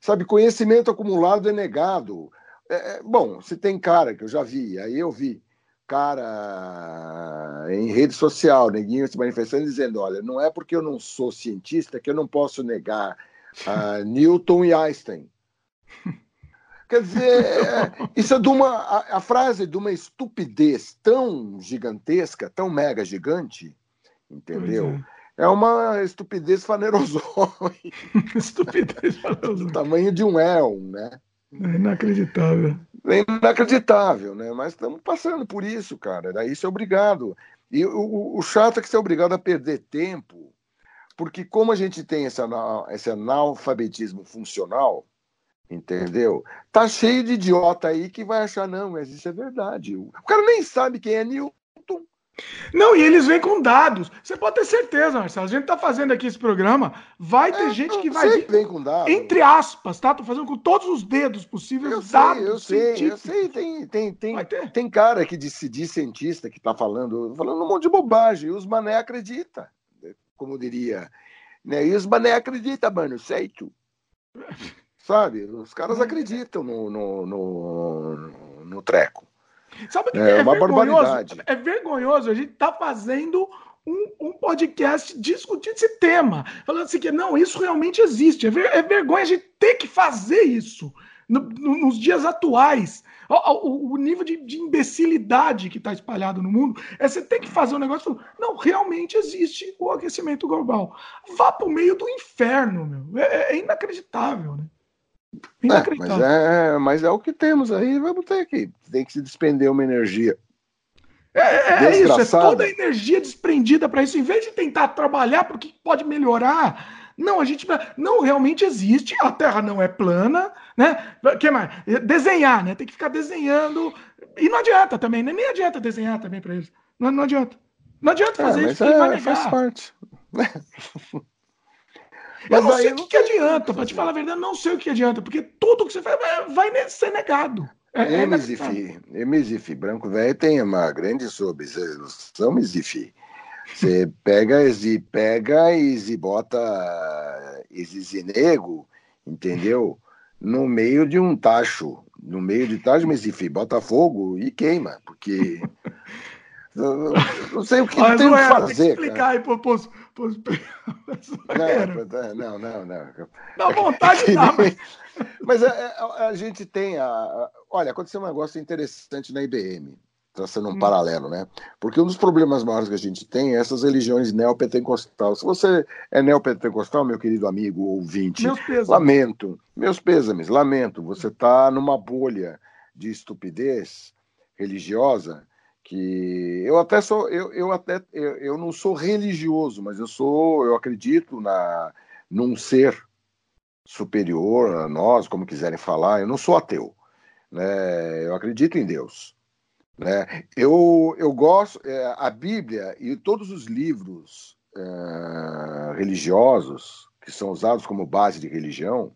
Sabe, conhecimento acumulado é negado. É, é, bom, se tem cara que eu já vi, aí eu vi cara em rede social, neguinho se manifestando dizendo, olha, não é porque eu não sou cientista que eu não posso negar uh, Newton e Einstein. Quer dizer, é, isso é de uma a, a, frase de uma estupidez tão gigantesca, tão mega gigante, entendeu? É uma estupidez fanerosóide. estupidez fanerosóide. Do tamanho de um elm, né? É inacreditável. É inacreditável, né? Mas estamos passando por isso, cara. Daí você é obrigado. E o, o, chato é que você é obrigado a perder tempo, porque como a gente tem esse, esse analfabetismo funcional, entendeu? Tá cheio de idiota aí que vai achar, não, mas isso é verdade. O cara nem sabe quem é Newton. Não, e eles vêm com dados. Você pode ter certeza, Marcelo. A gente está fazendo aqui esse programa. Vai ter é, gente que vai. Vir, vem com dados. Entre aspas, tá? Tô fazendo com todos os dedos possíveis eu dados. Sei, eu sei, eu sei. Tem, tem, tem, tem cara que se diz cientista que está falando, falando um monte de bobagem. E os mané acredita, como diria. Né? E os mané acredita, mano, sei tu. Sabe? Os caras é. acreditam no, no, no, no treco. Sabe o que é, é, uma barbaridade. É vergonhoso a gente tá fazendo um, um, podcast discutindo esse tema. Falando assim que não, isso realmente existe. É, ver, é vergonha a gente ter que fazer isso no, no, nos dias atuais. O, o, o nível de, de, imbecilidade que está espalhado no mundo é você ter que fazer um negócio. Não, realmente existe o aquecimento global. Vá para o meio do inferno, meu. É, é inacreditável, né? É, mas, é, mas é o que temos aí, vamos ter que. Tem que se despender uma energia. É, é, é isso, é toda a energia desprendida para isso. Em vez de tentar trabalhar para o que pode melhorar, Não, a gente não realmente existe, a Terra não é plana, né? Que mais? Desenhar, né? Tem que ficar desenhando. E não adianta também, né? nem adianta desenhar também para eles. Não, não adianta. Não adianta fazer é, isso, é. Faz parte. eu não sei o que, que adianta, para te falar a verdade, não sei o que adianta, porque tudo que você faz vai ser negado. É, é Mesifi, é Mesifi, branco velho tem uma grande subsão Mesifi. Você pega e pega e bota esse nego, entendeu? No meio de um tacho, no meio de tacho Mesifi, bota fogo e queima, porque não sei o que Mas, tem que fazer. Tem que explicar cara. aí pro, pros, Não, não, não, não. Dá vontade, dá, mas... mas a, a, a, gente tem a, Olha, aconteceu um negócio interessante na IBM, traçando um hum. paralelo, né? Porque um dos problemas maiores que a gente tem é essas religiões neopentecostal. Se você é neopentecostal, meu querido amigo ouvinte, meus lamento, meus pêsames, lamento, você está numa bolha de estupidez religiosa que eu até sou eu, eu até eu, eu não sou religioso mas eu sou eu acredito na num ser superior a nós como quiserem falar eu não sou ateu né? Eu acredito em Deus. Né? Eu, eu gosto, é, a Bíblia e todos os livros é, religiosos que são usados como base de religião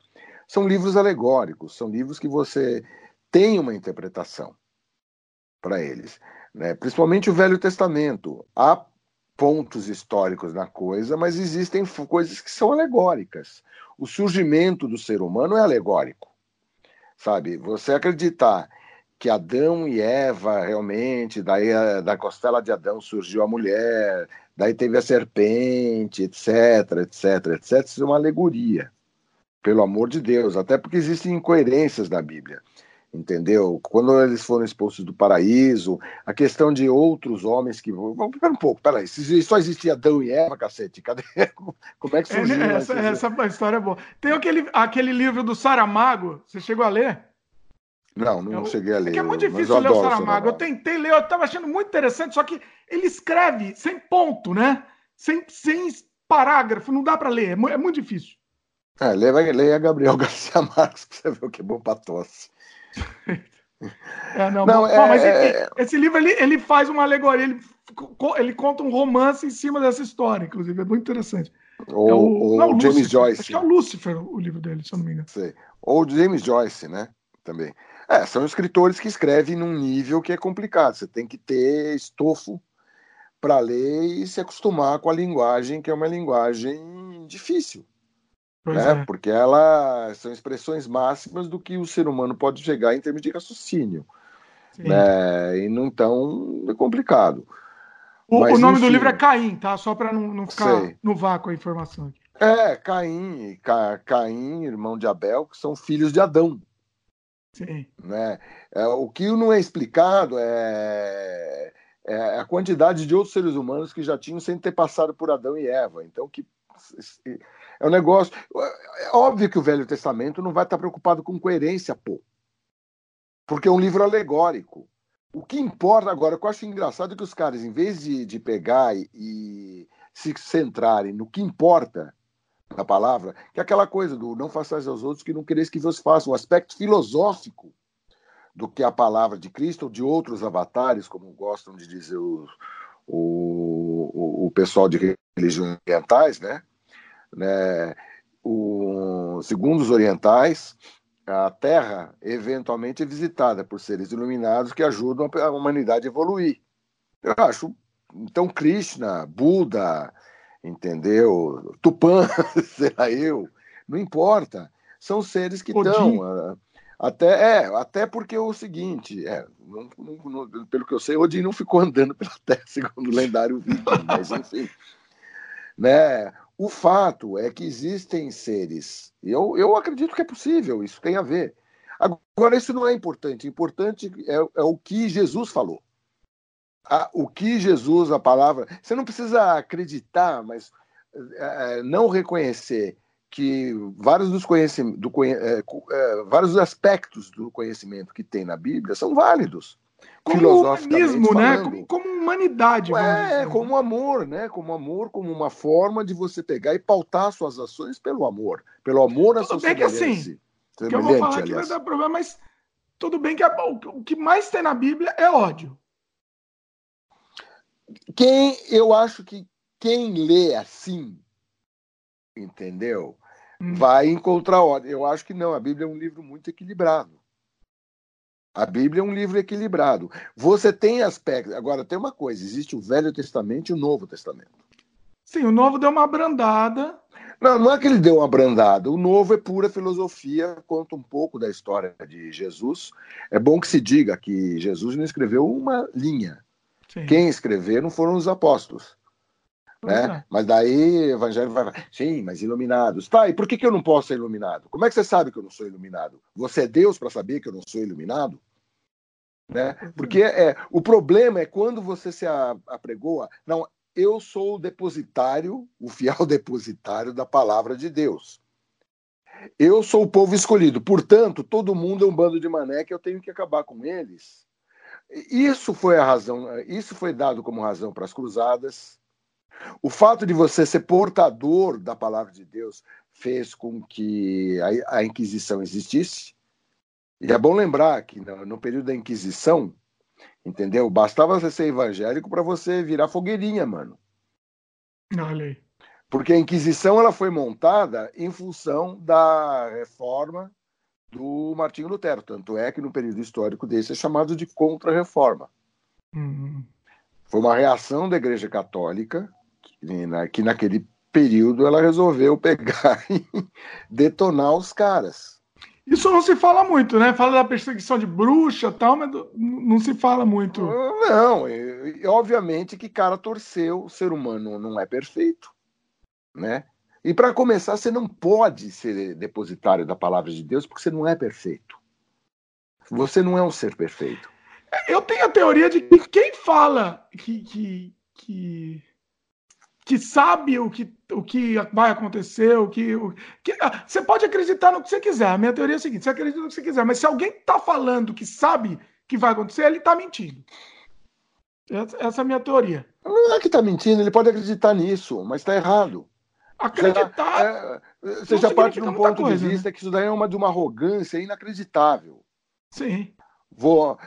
são livros alegóricos, são livros que você tem uma interpretação para eles. Né? Principalmente o Velho Testamento. Há pontos históricos na coisa, mas existem coisas que são alegóricas. O surgimento do ser humano é alegórico sabe? Você acreditar que Adão e Eva realmente, daí da costela de Adão surgiu a mulher, daí teve a serpente, etc, etc, etc, isso é uma alegoria, pelo amor de Deus, até porque existem incoerências na Bíblia, entendeu? Quando eles foram expulsos do paraíso, a questão de outros homens que. Vamos um pouco, peraí, só existia Adão e Eva, cacete, cadê? Como é que surgiu? É, essa, essa história é boa. Tem aquele, aquele livro do Saramago, você chegou a ler? Não, não eu, cheguei a ler. É que é muito difícil ler o Saramago. Saramago. Eu tentei ler, eu estava achando muito interessante, só que ele escreve sem ponto, né? Sem, sem parágrafo, não dá para ler, é, é muito difícil. É, leia, leia Gabriel Garcia Marques para você ver o que é bom para tosse. É, não, não, bom, é, mas é, esse livro ele, ele faz uma alegoria, ele, ele conta um romance em cima dessa história, inclusive, é muito interessante. Ou, é o, não, James Lucifer, Joyce. Acho que é o Lucifer o livro dele, se eu não me engano. Sei. Ou James Joyce, né? Também. É, são escritores que escrevem num nível que é complicado. Você tem que ter estofo para ler e se acostumar com a linguagem, que é uma linguagem difícil. Né? É. Porque ela são expressões máximas do que o ser humano pode chegar em termos de raciocínio. Né? E não tão é complicado. O, Mas, o nome enfim, do livro é Caim, tá? Só para não, não ficar sei. no vácuo a informação aqui. É, Caim, Ca, Caim, irmão de Abel, que são filhos de Adão. Sim. Né? É, o que não é explicado é, é, a quantidade de outros seres humanos que já tinham sem ter passado por Adão e Eva. Então, que é um negócio. É óbvio que o Velho Testamento não vai estar preocupado com coerência, pô. Porque é um livro alegórico. O que importa agora, o que eu acho engraçado é que os caras, em vez de, de pegar e, e se centrarem no que importa, da palavra, que é aquela coisa do não façais aos outros que não quereis que vos façam, o aspecto filosófico do que a palavra de Cristo ou de outros avatares, como gostam de dizer o, o, o pessoal de religiões orientais, né? Né? O, segundo os orientais, a Terra eventualmente é visitada por seres iluminados que ajudam a humanidade a evoluir. Eu acho, então, Krishna, Buda, entendeu? Tupã, será eu, não importa. São seres que estão. Ah, até, é, até porque é o seguinte, é, não, não, pelo que eu sei, Odin não ficou andando pela Terra, segundo o lendário viking, mas enfim. Né? O fato é que existem seres, eu, eu acredito que é possível, isso tem a ver. Agora, isso não é importante, importante é, é o que Jesus falou a, o que Jesus, a palavra. Você não precisa acreditar, mas é, é não reconhecer que vários dos do, é, é, vários aspectos do conhecimento que tem na Bíblia são válidos. Como humanismo, né? Como, como humanidade. É, como amor, né? Como amor, como uma forma de você pegar e pautar suas ações pelo amor. Pelo amor à Tudo bem que assim, que eu vou falar que vai dar problema, mas tudo bem que o que mais tem na Bíblia é ódio. Quem, eu acho que quem lê assim, entendeu? Hum. Vai encontrar ódio. Eu acho que não, a Bíblia é um livro muito equilibrado. A Bíblia é um livro equilibrado. Você tem aspectos. Agora, tem uma coisa: existe o Velho Testamento e o Novo Testamento. Sim, o Novo deu uma abrandada. Não, não é que ele deu uma abrandada. O Novo é pura filosofia, conta um pouco da história de Jesus. É bom que se diga que Jesus não escreveu uma linha. Sim. Quem escreveram foram os apóstolos. Né? É. Mas daí o evangelho vai. Sim, mas iluminados. Tá, e por que, que eu não posso ser iluminado? Como é que você sabe que eu não sou iluminado? Você é Deus para saber que eu não sou iluminado? Né? Porque é, o problema é quando você se apregoa. Não, eu sou o depositário, o fiel depositário da palavra de Deus. Eu sou o povo escolhido. Portanto, todo mundo é um bando de mané que eu tenho que acabar com eles. Isso foi a razão, isso foi dado como razão para as cruzadas, o fato de você ser portador da palavra de Deus fez com que a, a Inquisição existisse. E é bom lembrar que no, no período da Inquisição, entendeu? Bastava você ser evangélico para você virar fogueirinha, mano. Olha aí. Porque a Inquisição ela foi montada em função da reforma do Martinho Lutero. Tanto é que no período histórico desse é chamado de contra-reforma. Uhum. Foi uma reação da Igreja Católica que naquele período ela resolveu pegar e detonar os caras. Isso não se fala muito, né? Fala da perseguição de bruxa e tal, mas não se fala muito. Não, e, obviamente que cara torceu, o ser humano não é perfeito, né? E para começar, você não pode ser depositário da palavra de Deus porque você não é perfeito. Você não é um ser perfeito. Eu tenho a teoria de que quem fala que, que, que que sabe o que, o que vai acontecer, o que, o que. Ah, você pode acreditar no que você quiser. A minha teoria é a seguinte: você acredita no que você quiser, mas se alguém está falando que sabe que vai acontecer, ele está mentindo. Essa, essa, é a minha teoria. Não é que está mentindo, ele pode acreditar nisso, mas está errado. Acreditar. É, você já parte de um ponto coisa, de vista né? que isso daí é uma de uma arrogância inacreditável. Sim. Vou,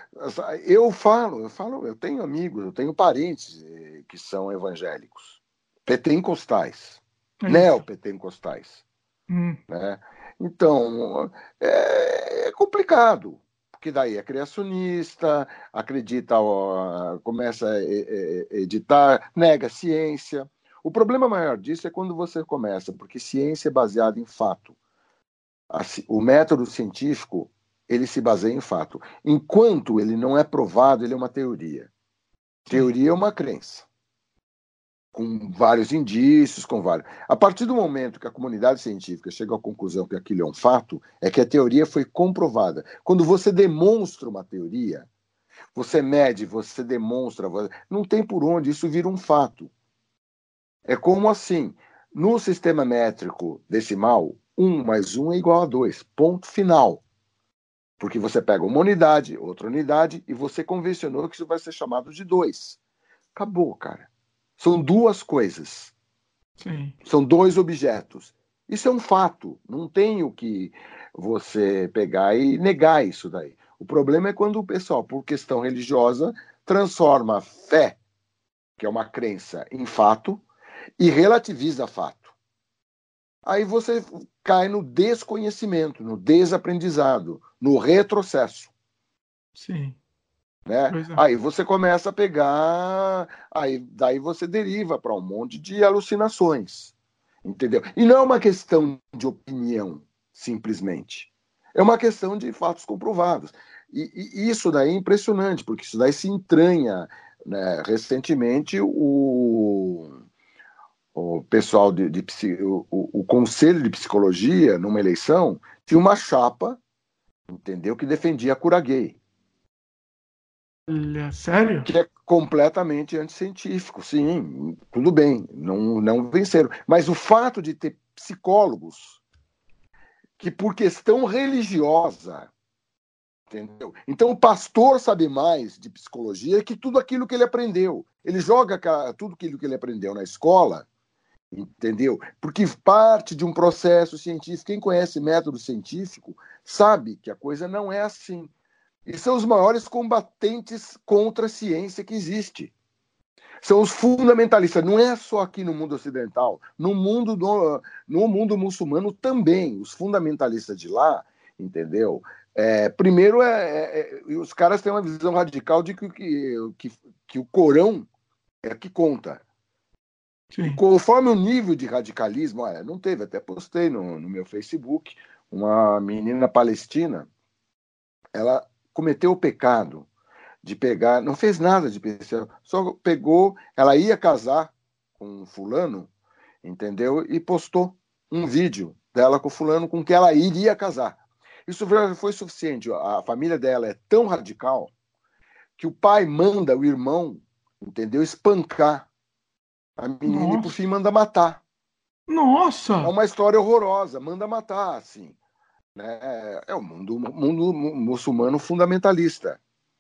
eu falo, eu falo, eu tenho amigos, eu tenho parentes eh, que são evangélicos pentecostais, é neopentecostais. Hum. Né? Então, é, é, complicado, porque daí é criacionista, acredita, ó, começa a editar, nega ciência. O problema maior disso é quando você começa, porque ciência é baseada em fato. O método científico, ele se baseia em fato. Enquanto ele não é provado, ele é uma teoria. Teoria é uma crença com vários indícios, com vários. A partir do momento que a comunidade científica chega à conclusão que aquilo é um fato, é que a teoria foi comprovada. Quando você demonstra uma teoria, você mede, você demonstra, não tem por onde, isso vira um fato. É como assim, no sistema métrico decimal, 1 mais 1 é igual a 2, ponto final. Porque você pega uma unidade, outra unidade, e você convencionou que isso vai ser chamado de 2. Acabou, cara. São duas coisas. Sim. São dois objetos. Isso é um fato. Não tem o que você pegar e negar isso daí. O problema é quando o pessoal, por questão religiosa, transforma a fé, que é uma crença, em fato e relativiza fato. Aí você cai no desconhecimento, no desaprendizado, no retrocesso. Sim. Né? É. Aí você começa a pegar, aí daí você deriva para um monte de alucinações, entendeu? E não é uma questão de opinião, simplesmente. É uma questão de fatos comprovados. E, e isso daí é impressionante, porque isso daí se entranha. Né? Recentemente, o, o pessoal de, de o, o Conselho de Psicologia, numa eleição, tinha uma chapa, entendeu, que defendia a cura gay. Olha, sério? Que é completamente anticientífico, sim, tudo bem, não, não venceram. Mas o fato de ter psicólogos que, por questão religiosa, Entendeu? Então o pastor sabe mais de psicologia que tudo aquilo que ele aprendeu. Ele joga tudo aquilo que ele aprendeu na escola, entendeu? Porque parte de um processo científico. Quem conhece método científico sabe que a coisa não é assim. E são os maiores combatentes contra a ciência que existe. São os fundamentalistas. Não é só aqui no mundo ocidental, no mundo do, no mundo muçulmano também. Os fundamentalistas de lá, entendeu? É, primeiro, é, é, é os caras têm uma visão radical de que, que, que, que o Corão é que conta. Sim. Conforme o nível de radicalismo, olha, não teve, até postei no, no meu Facebook, uma menina palestina, ela cometeu o pecado de pegar, não fez nada de especial, só pegou, ela ia casar com um fulano, entendeu? E postou um vídeo dela com o fulano com que ela iria casar. Isso foi suficiente. A família dela é tão radical que o pai manda o irmão, entendeu, espancar a menina Nossa. e por fim manda matar. Nossa! É uma história horrorosa, manda matar, assim. Né? É o mundo, mundo muçulmano fundamentalista.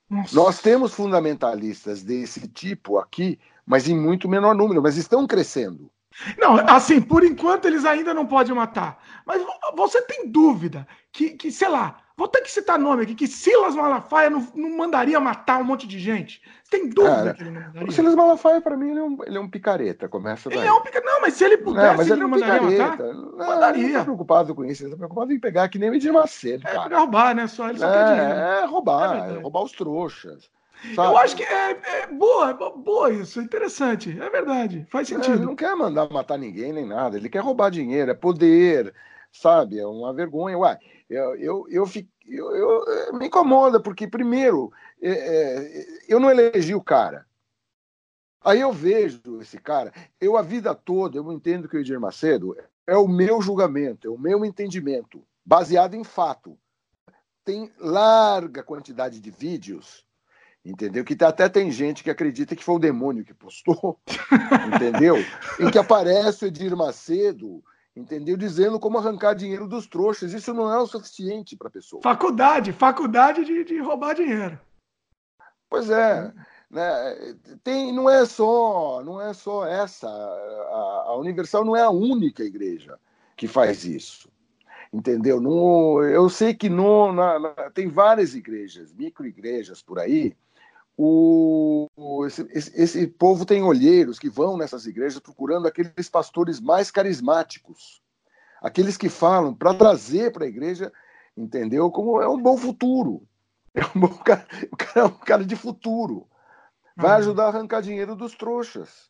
Nossa. Nós temos fundamentalistas desse tipo aqui, mas em muito menor número, mas estão crescendo. Não, assim, por enquanto eles ainda não podem matar. Mas você tem dúvida que, que sei lá, vou ter que citar nome aqui, que Silas Malafaia não, não mandaria matar um monte de gente? Tem dúvida que ele não mandaria? O Silas Malafaia, para mim, ele é, um, ele é um picareta, começa daí. Ele é um picareta. Não, mas se ele pudesse, não, mas ele, ele é não mandaria picareta. matar? Não, mandaria. Ele não tá preocupado com isso, ele tá preocupado em pegar que nem o Edir Macedo, É, pra roubar, né? Só, ele só é, quer dinheiro. É, roubar, é roubar os trouxas. Sabe? Eu acho que é, é, boa, é boa isso, é interessante, é verdade, faz sentido. É, ele não quer mandar matar ninguém nem nada, ele quer roubar dinheiro, é poder, sabe? É uma vergonha. Uai, eu, eu, eu, fico, eu, eu eh, me incomoda, porque, primeiro, é, é, eu não elegi o cara. Aí eu vejo esse cara, eu a vida toda, eu entendo que o Edir Macedo é o meu julgamento, é o meu entendimento, baseado em fato. Tem larga quantidade de vídeos entendeu? Que até tem gente que acredita que foi o demônio que postou, entendeu? Em que aparece o Edir Macedo, entendeu? Dizendo como arrancar dinheiro dos trouxas. Isso não é o suficiente para a pessoa. Faculdade, faculdade de, de roubar dinheiro. Pois é. Né? Tem, não é só, não é só essa. A, a Universal não é a única igreja que faz isso entendeu? No, eu sei que no, na, na, tem várias igrejas, micro-igrejas por aí, o, esse, esse, povo tem olheiros que vão nessas igrejas procurando aqueles pastores mais carismáticos, aqueles que falam para trazer para a igreja, entendeu? Como é um bom futuro. É um bom cara, o cara é um cara de futuro. Vai uhum. ajudar a arrancar dinheiro dos trouxas.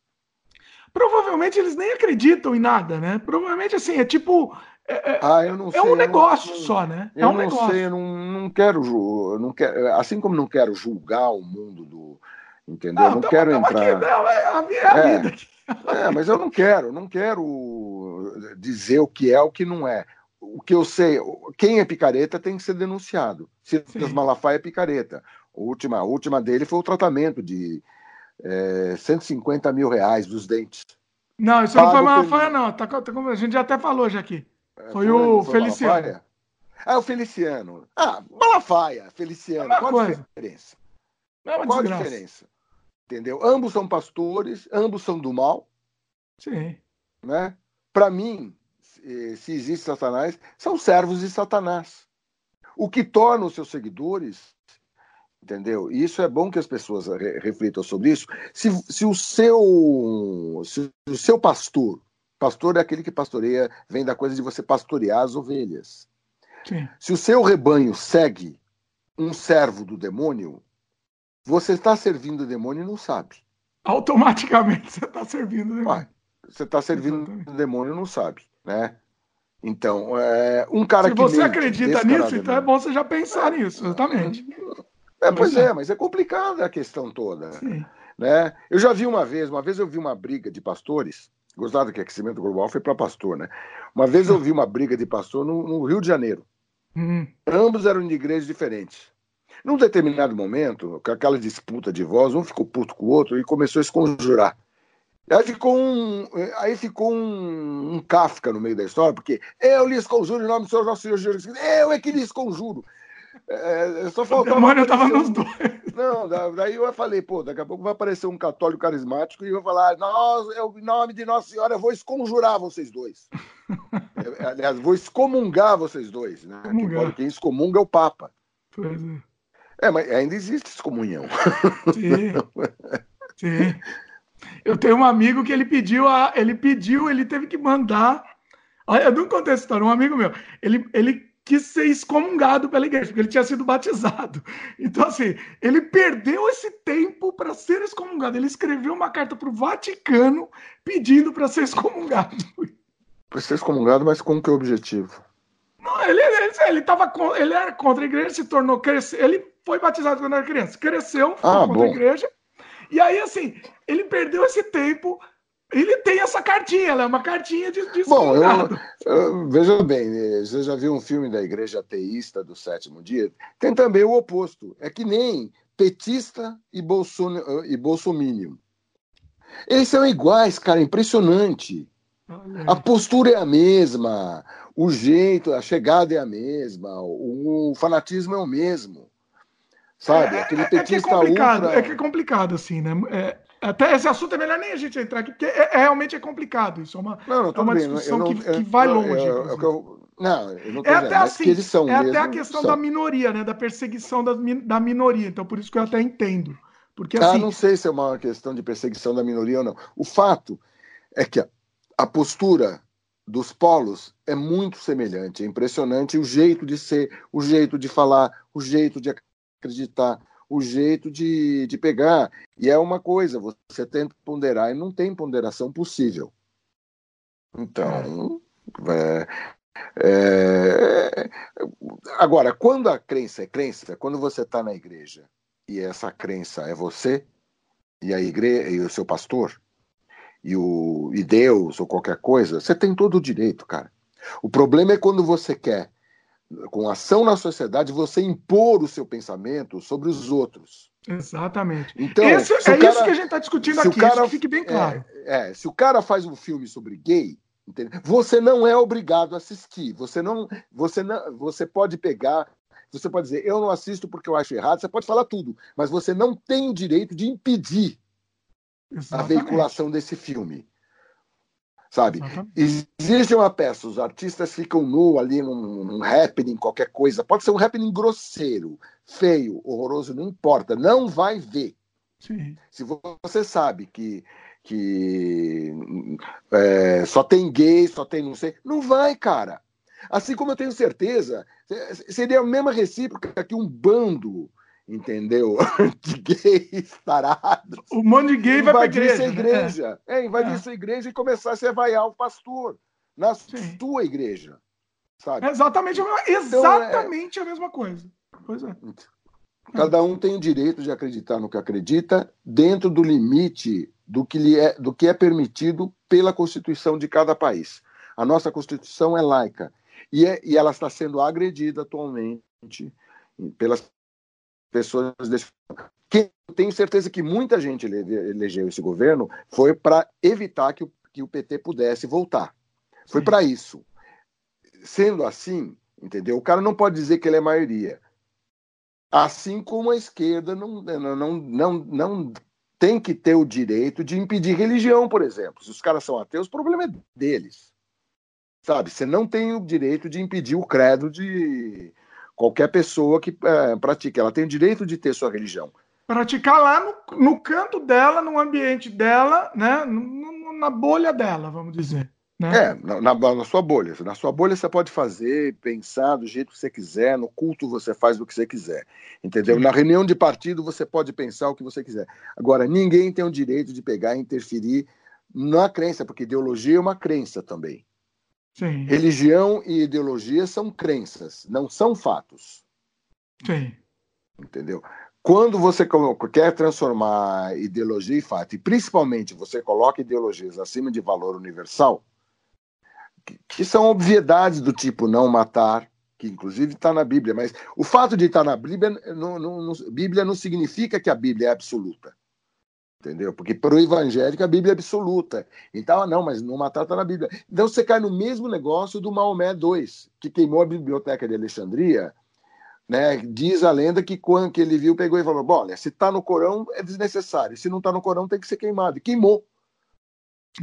Provavelmente eles nem acreditam em nada, né? Provavelmente assim, é tipo é, é, ah, eu não é um negócio não, só, né? É um não negócio. sei, eu não, não quero, não quero, assim como não quero julgar o mundo do, entendeu? Não, não quero entrar. Aqui, é a, é a é, vida. É, mas eu não quero, não quero dizer o que é o que não é. O que eu sei, quem é picareta tem que ser denunciado. Silas Malafaia é picareta. A última, a última dele foi o tratamento de é, 150 mil reais dos dentes. Não, isso não foi Malafaia, não. Tá, tá, a gente já até falou já aqui. É, foi, o Feliciano. Malafaia? Ah, o Feliciano. Ah, Malafaia, Feliciano. Qual coisa. a diferença? É Qual a diferença? Entendeu? Ambos são pastores, ambos são do mal. Sim. Né? Para mim, se existe Satanás, são servos de Satanás. O que torna os seus seguidores, entendeu? E isso é bom que as pessoas reflitam sobre isso. Se, se o seu se o seu pastor Pastor é aquele que pastoreia, vem da coisa de você pastorear as ovelhas. Sim. Se o seu rebanho segue um servo do demônio, você está servindo o demônio e não sabe. Automaticamente você está servindo o demônio. você está servindo Exatamente. o demônio e não sabe, né? Então, é, um cara Se que. Se você acredita nisso, então é bom você já pensar nisso, exatamente. É, pois é, mas é complicada a questão toda. Sim. Né? Eu já vi uma vez, uma vez eu vi uma briga de pastores Gostado que aquecimento global foi para pastor, né? Uma vez eu vi uma briga de pastor no, no Rio de Janeiro. Uhum. Ambos eram de igrejas diferentes. Num determinado momento, com aquela disputa de voz, um ficou puto com o outro e começou a se conjurar. Aí ficou um, aí ficou um, um Kafka no meio da história, porque eu lhes conjuro em nome do Senhor nosso Senhor Jesus Cristo, eu é que lhes conjuro. É, só faltava. O demônio estava nos dois. Não, daí eu falei, pô, daqui a pouco vai aparecer um católico carismático e eu vou falar, nós, em nome de Nossa Senhora, eu vou exconjurar vocês dois. Aliás, vou excomungar vocês dois, né? Quem, quem excomunga é o Papa. Pois é. É, mas ainda existe excomunhão. Sim. Sim. Eu tenho um amigo que ele pediu, a, ele pediu, ele teve que mandar. Olha, eu não contei essa história, um amigo meu. Ele, ele quis ser excomungado pela igreja, porque ele tinha sido batizado. Então, assim, ele perdeu esse tempo para ser excomungado. Ele escreveu uma carta para o Vaticano pedindo para ser excomungado. Para ser excomungado, mas com que objetivo? Não, ele, ele, ele, tava, ele era contra a igreja, se tornou. Cresce, ele foi batizado quando era criança, cresceu, foi ah, contra bom. a igreja. E aí, assim, ele perdeu esse tempo ele tem essa cartinha, ela é uma cartinha de, de Bom, eu, eu, veja bem, você já viu um filme da igreja ateísta do sétimo dia? Tem também o oposto. É que nem petista e, bolson, e bolsominion. Eles são iguais, cara, impressionante. A postura é a mesma, o jeito, a chegada é a mesma, o fanatismo é o mesmo. Sabe? É, Aquele petista é que é complicado, ultra... É que é complicado, assim, né? É, até esse assunto é melhor nem a gente entrar aqui, porque é, é realmente é complicado. Isso é uma, não, não, é uma discussão não, que, que, vai longe. Eu, eu, não, eu não tô é até assim, eles são é até a questão são. da minoria, né? Da perseguição da, da minoria. Então, por isso que eu até entendo. Porque, ah, assim, não sei se é uma questão de perseguição da minoria ou não. O fato é que a, a postura dos polos é muito semelhante, é impressionante o jeito de ser, o jeito de falar, o jeito de acreditar, o jeito de, de pegar. E é uma coisa, você tenta ponderar e não tem ponderação possível. Então, é, é, agora, quando a crença é crença, quando você está na igreja e essa crença é você e a igreja e o seu pastor e o e Deus ou qualquer coisa, você tem todo o direito, cara. O problema é quando você quer com ação na sociedade, você impor o seu pensamento sobre os outros. Exatamente. Então, Esse, é cara, isso que a gente está discutindo aqui, cara, fique bem claro. É, é, se o cara faz um filme sobre gay, entendeu? você não é obrigado a assistir. Você não, você não, você pode pegar, você pode dizer, eu não assisto porque eu acho errado. Você pode falar tudo, mas você não tem o direito de impedir Exatamente. a veiculação desse filme sabe? Exatamente. Existe uma peça, os artistas ficam nu ali num, num happening, qualquer coisa. Pode ser um happening grosseiro, feio, horroroso, não importa. Não vai ver. Sim. Se você sabe que, que é, só tem gay, só tem não sei, não vai, cara. Assim como eu tenho certeza, seria a mesma recíproca que um bando entendeu? De gays tarados. Um monte de gay vai para igreja. igreja. Né? É, invadir é. sua igreja e começar a se vaiar o pastor na Sim. sua igreja. Sabe? É exatamente a mesma, exatamente então, é... a mesma coisa. Pois é. Cada um tem o direito de acreditar no que acredita dentro do limite do que, lhe é, do que é permitido pela Constituição de cada país. A nossa Constituição é laica e, é, e ela está sendo agredida atualmente pelas pessoas desse. Que tenho certeza que muita gente elegeu esse governo foi para evitar que o, que o PT pudesse voltar. Foi para isso. Sendo assim, entendeu? O cara não pode dizer que ele é maioria. Assim como a esquerda não, não, não, não, não tem que ter o direito de impedir religião, por exemplo. Se os caras são ateus, o problema é deles. Sabe? Você não tem o direito de impedir o credo de, Qualquer pessoa que é, pratique, ela tem o direito de ter sua religião. Praticar lá no, no canto dela, no ambiente dela, né? No, na bolha dela, vamos dizer. Né? É, na, na, na, sua bolha. Na sua bolha você pode fazer, pensar do jeito que você quiser, no culto você faz o que você quiser. Entendeu? Sim. Na reunião de partido você pode pensar o que você quiser. Agora, ninguém tem o direito de pegar e interferir na crença, porque ideologia é uma crença também. Sim. Religião e ideologia são crenças, não são fatos. Sim. Entendeu? Quando você quer transformar ideologia em fato, e principalmente você coloca ideologias acima de valor universal, que, são obviedades do tipo não matar, que inclusive está na Bíblia, mas o fato de estar na Bíblia não, não, não, Bíblia não significa que a Bíblia é absoluta. Entendeu? Porque para o evangélico a Bíblia é absoluta. Então, ah, não, mas não matar está na Bíblia. Então você cai no mesmo negócio do Maomé II, que queimou a biblioteca de Alexandria Né? Diz a lenda que quando que ele viu, pegou e falou: Bom, olha, se está no Corão é desnecessário, se não está no Corão tem que ser queimado. E queimou.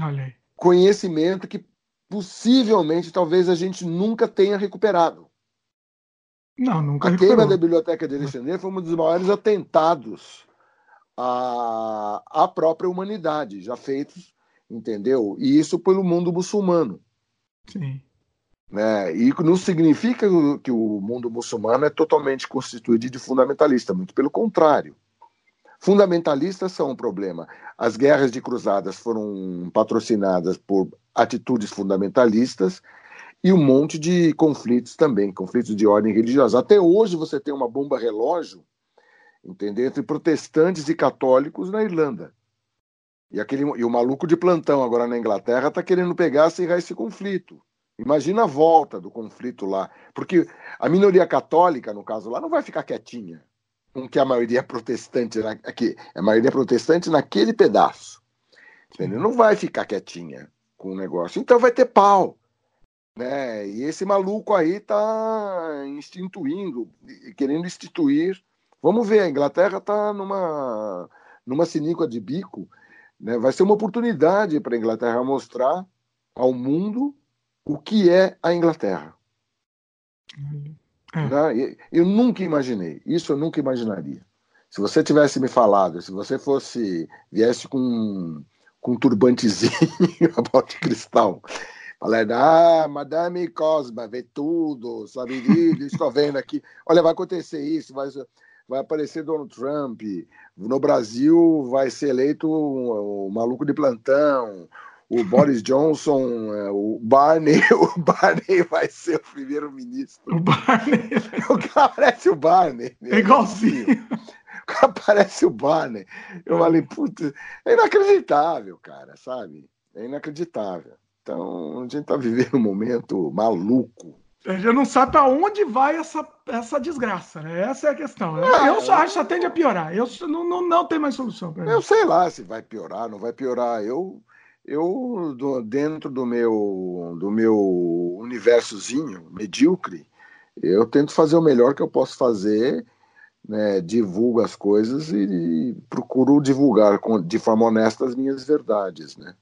Olha aí. Conhecimento que possivelmente talvez a gente nunca tenha recuperado. Não, nunca A recuperou. queima da biblioteca de Alexandria foi um dos maiores atentados à, à própria humanidade, já feitos, entendeu? E isso pelo mundo muçulmano. Sim. Né? E não significa que o mundo muçulmano é totalmente constituído de fundamentalista, muito pelo contrário. Fundamentalistas são um problema. As guerras de cruzadas foram patrocinadas por atitudes fundamentalistas e um monte de conflitos também, conflitos de ordem religiosa. Até hoje você tem uma bomba relógio, entendeu? Entre protestantes e católicos na Irlanda. E, aquele, e o maluco de plantão agora na Inglaterra está querendo pegar acirrar esse conflito. Imagina a volta do conflito lá. Porque a minoria católica, no caso lá, não vai ficar quietinha. Com que a maioria é protestante aqui, a maioria é protestante naquele pedaço. Entendeu? Não vai ficar quietinha com o negócio. Então vai ter pau. Né? E esse maluco aí está instituindo, querendo instituir. Vamos ver, a Inglaterra está numa, numa siníqua de bico. Né? Vai ser uma oportunidade para a Inglaterra mostrar ao mundo o que é a Inglaterra. É. Né? Eu nunca imaginei, isso eu nunca imaginaria. Se você tivesse me falado, se você fosse, viesse com, com um turbantezinho, a bola de cristal, falando, ah, Madame Cosma, vê tudo, sabe, estou vendo aqui, olha, vai acontecer isso, vai, vai aparecer Donald Trump, no Brasil vai ser eleito o, o maluco de plantão, o Boris Johnson, é, o Barney, o Barney vai ser o primeiro-ministro. O Barney. O cara parece o Barney. É igualzinho. O cara parece o Barney. Eu falei, putz, é inacreditável, cara, sabe? É inacreditável. Então, a gente tá vivendo um momento maluco. A gente não sabe para onde vai essa, essa desgraça, né? Essa é a questão. Ah, eu só acho que só tende a piorar. Eu não, não, não tem mais solução para Eu sei lá se vai piorar, não vai piorar. Eu eu dentro do meu do meu universozinho medíocre eu tento fazer o melhor que eu posso fazer né, divulgo as coisas e, procuro divulgar com, de forma honesta as minhas verdades né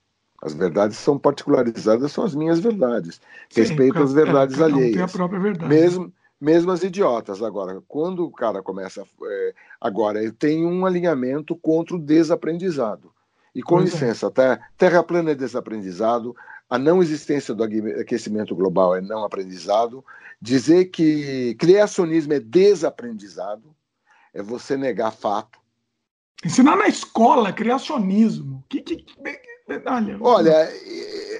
as verdades são particularizadas são as minhas verdades Sim, respeito às verdades é, alheias tem a própria verdade mesmo mesmo as idiotas agora quando o cara começa é, agora eu tenho um alinhamento contra o desaprendizado e com pois licença, é. tá? Terra plana é desaprendizado, a não existência do aquecimento global é não aprendizado, dizer que criacionismo é desaprendizado, é você negar fato. Ensinar na escola criacionismo. Que, que, que, olha, olha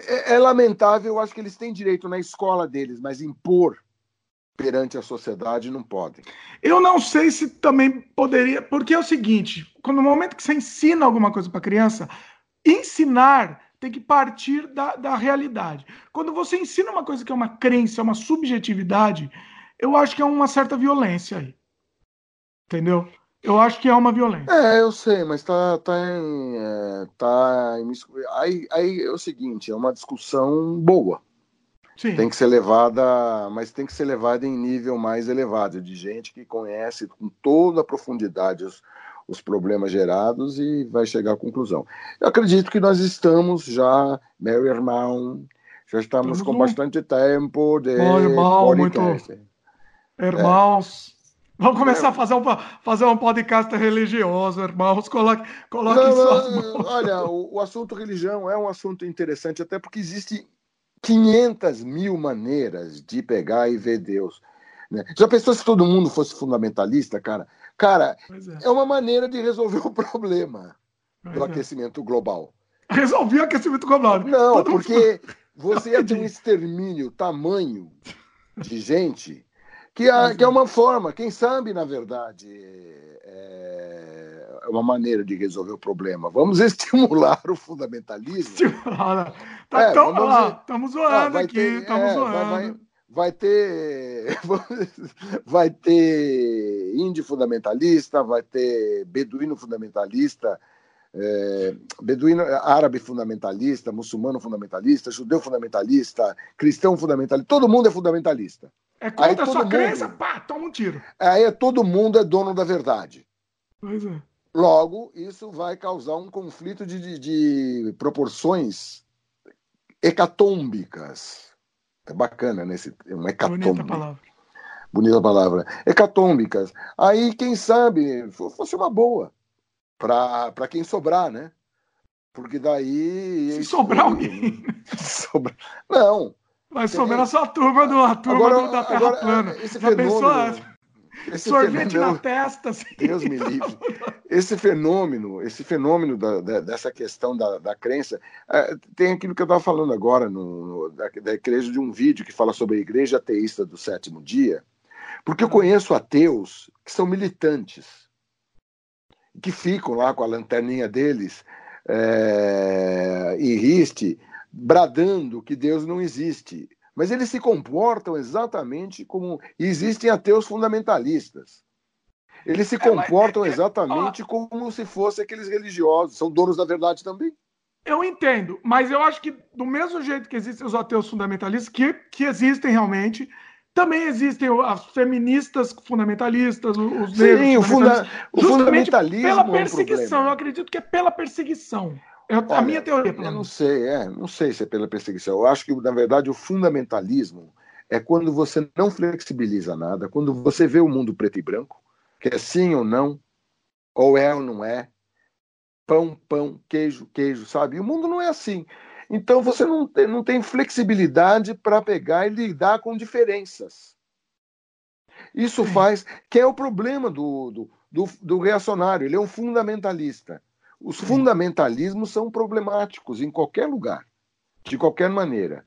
é, é, lamentável, eu acho que eles têm direito na escola deles, mas impor perante a sociedade não podem. Eu não sei se também poderia, porque é o seguinte, quando no momento que você ensina alguma coisa para criança, ensinar tem que partir da, da realidade. Quando você ensina uma coisa que é uma crença, uma subjetividade, eu acho que é uma certa violência aí. Entendeu? Eu acho que é uma violência. É, eu sei, mas tá, tá em. É, tá em, aí, aí é o seguinte, é uma discussão boa. Sim. tem que ser levada, mas tem que ser levada em nível mais elevado, de gente que conhece com toda a profundidade os, os problemas gerados e vai chegar à conclusão. Eu acredito que nós estamos já, meu irmão, já estamos, com bastante tempo de Bom, irmão, podcast. Muito... Irmãos, é. Vamos começar é. a fazer um, fazer um podcast religioso, irmãos. Coloque, coloque não, suas mãos. Olha, o, o assunto religião é um assunto interessante, até porque existe 500 mil maneiras de pegar e ver Deus. Né? Já pensou se todo mundo fosse fundamentalista, cara? Cara, é. é. uma maneira de resolver o problema pois do é. aquecimento global. Resolver o aquecimento global. Não, todo porque mundo... você ia ter um extermínio tamanho de gente que, a, que é uma forma, quem sabe, na verdade, é, é uma maneira de resolver o problema. Vamos estimular o fundamentalismo. Estimular. Tá é, tão, ó, estamos zoando ah, aqui, estamos é, zoando. Vai, vai, ter vai ter índio fundamentalista, vai ter beduíno fundamentalista, é, beduíno árabe fundamentalista, muçulmano fundamentalista, judeu fundamentalista, cristão fundamentalista, todo mundo é fundamentalista. É contra a sua mundo, crença, pá, toma um tiro. Aí é todo mundo é dono da verdade. Pois é. Logo, isso vai causar um conflito de, de, de proporções hecatômbicas. É bacana, né? Esse, um hecatombe. Bonita palavra. Bonita palavra. Hecatômbicas. Aí, quem sabe, fosse uma boa para quem sobrar, né? Porque daí. Se sobrar alguém. Sobra... Não. Vai sobrar só a turma, do, a turma agora, do, da Terra agora, plana. Esse Já fenômeno, pensou? Esse Sorvete fenômeno, na testa. Assim. Deus me livre. Esse fenômeno, esse fenômeno da, da, dessa questão da, da crença, é, tem aquilo que eu estava falando agora no, no, da, da igreja de um vídeo que fala sobre a igreja ateísta do sétimo dia, porque eu conheço ateus que são militantes, que ficam lá com a lanterninha deles é, em riste, bradando que Deus não existe. Mas eles se comportam exatamente como. Existem ateus fundamentalistas. Eles se comportam exatamente como se fossem aqueles religiosos. São donos da verdade também. Eu entendo, mas eu acho que do mesmo jeito que existem os ateus fundamentalistas, que, que existem realmente, também existem as feministas fundamentalistas, os negros. Sim, o, funda o fundamentalismo. Pela perseguição, é um eu acredito que é pela perseguição. Eu, Olha, a minha teoria. Eu não sei, é, não sei se é pela perseguição. Eu acho que, na verdade, o fundamentalismo é quando você não flexibiliza nada, quando você vê o mundo preto e branco, que é sim ou não, ou é ou não é, pão, pão, queijo, queijo, sabe? E o mundo não é assim. Então você não tem, não tem flexibilidade para pegar e lidar com diferenças. Isso faz, que é o problema do, do, do, do reacionário, ele é um fundamentalista. Os fundamentalismos são problemáticos em qualquer lugar, de qualquer maneira.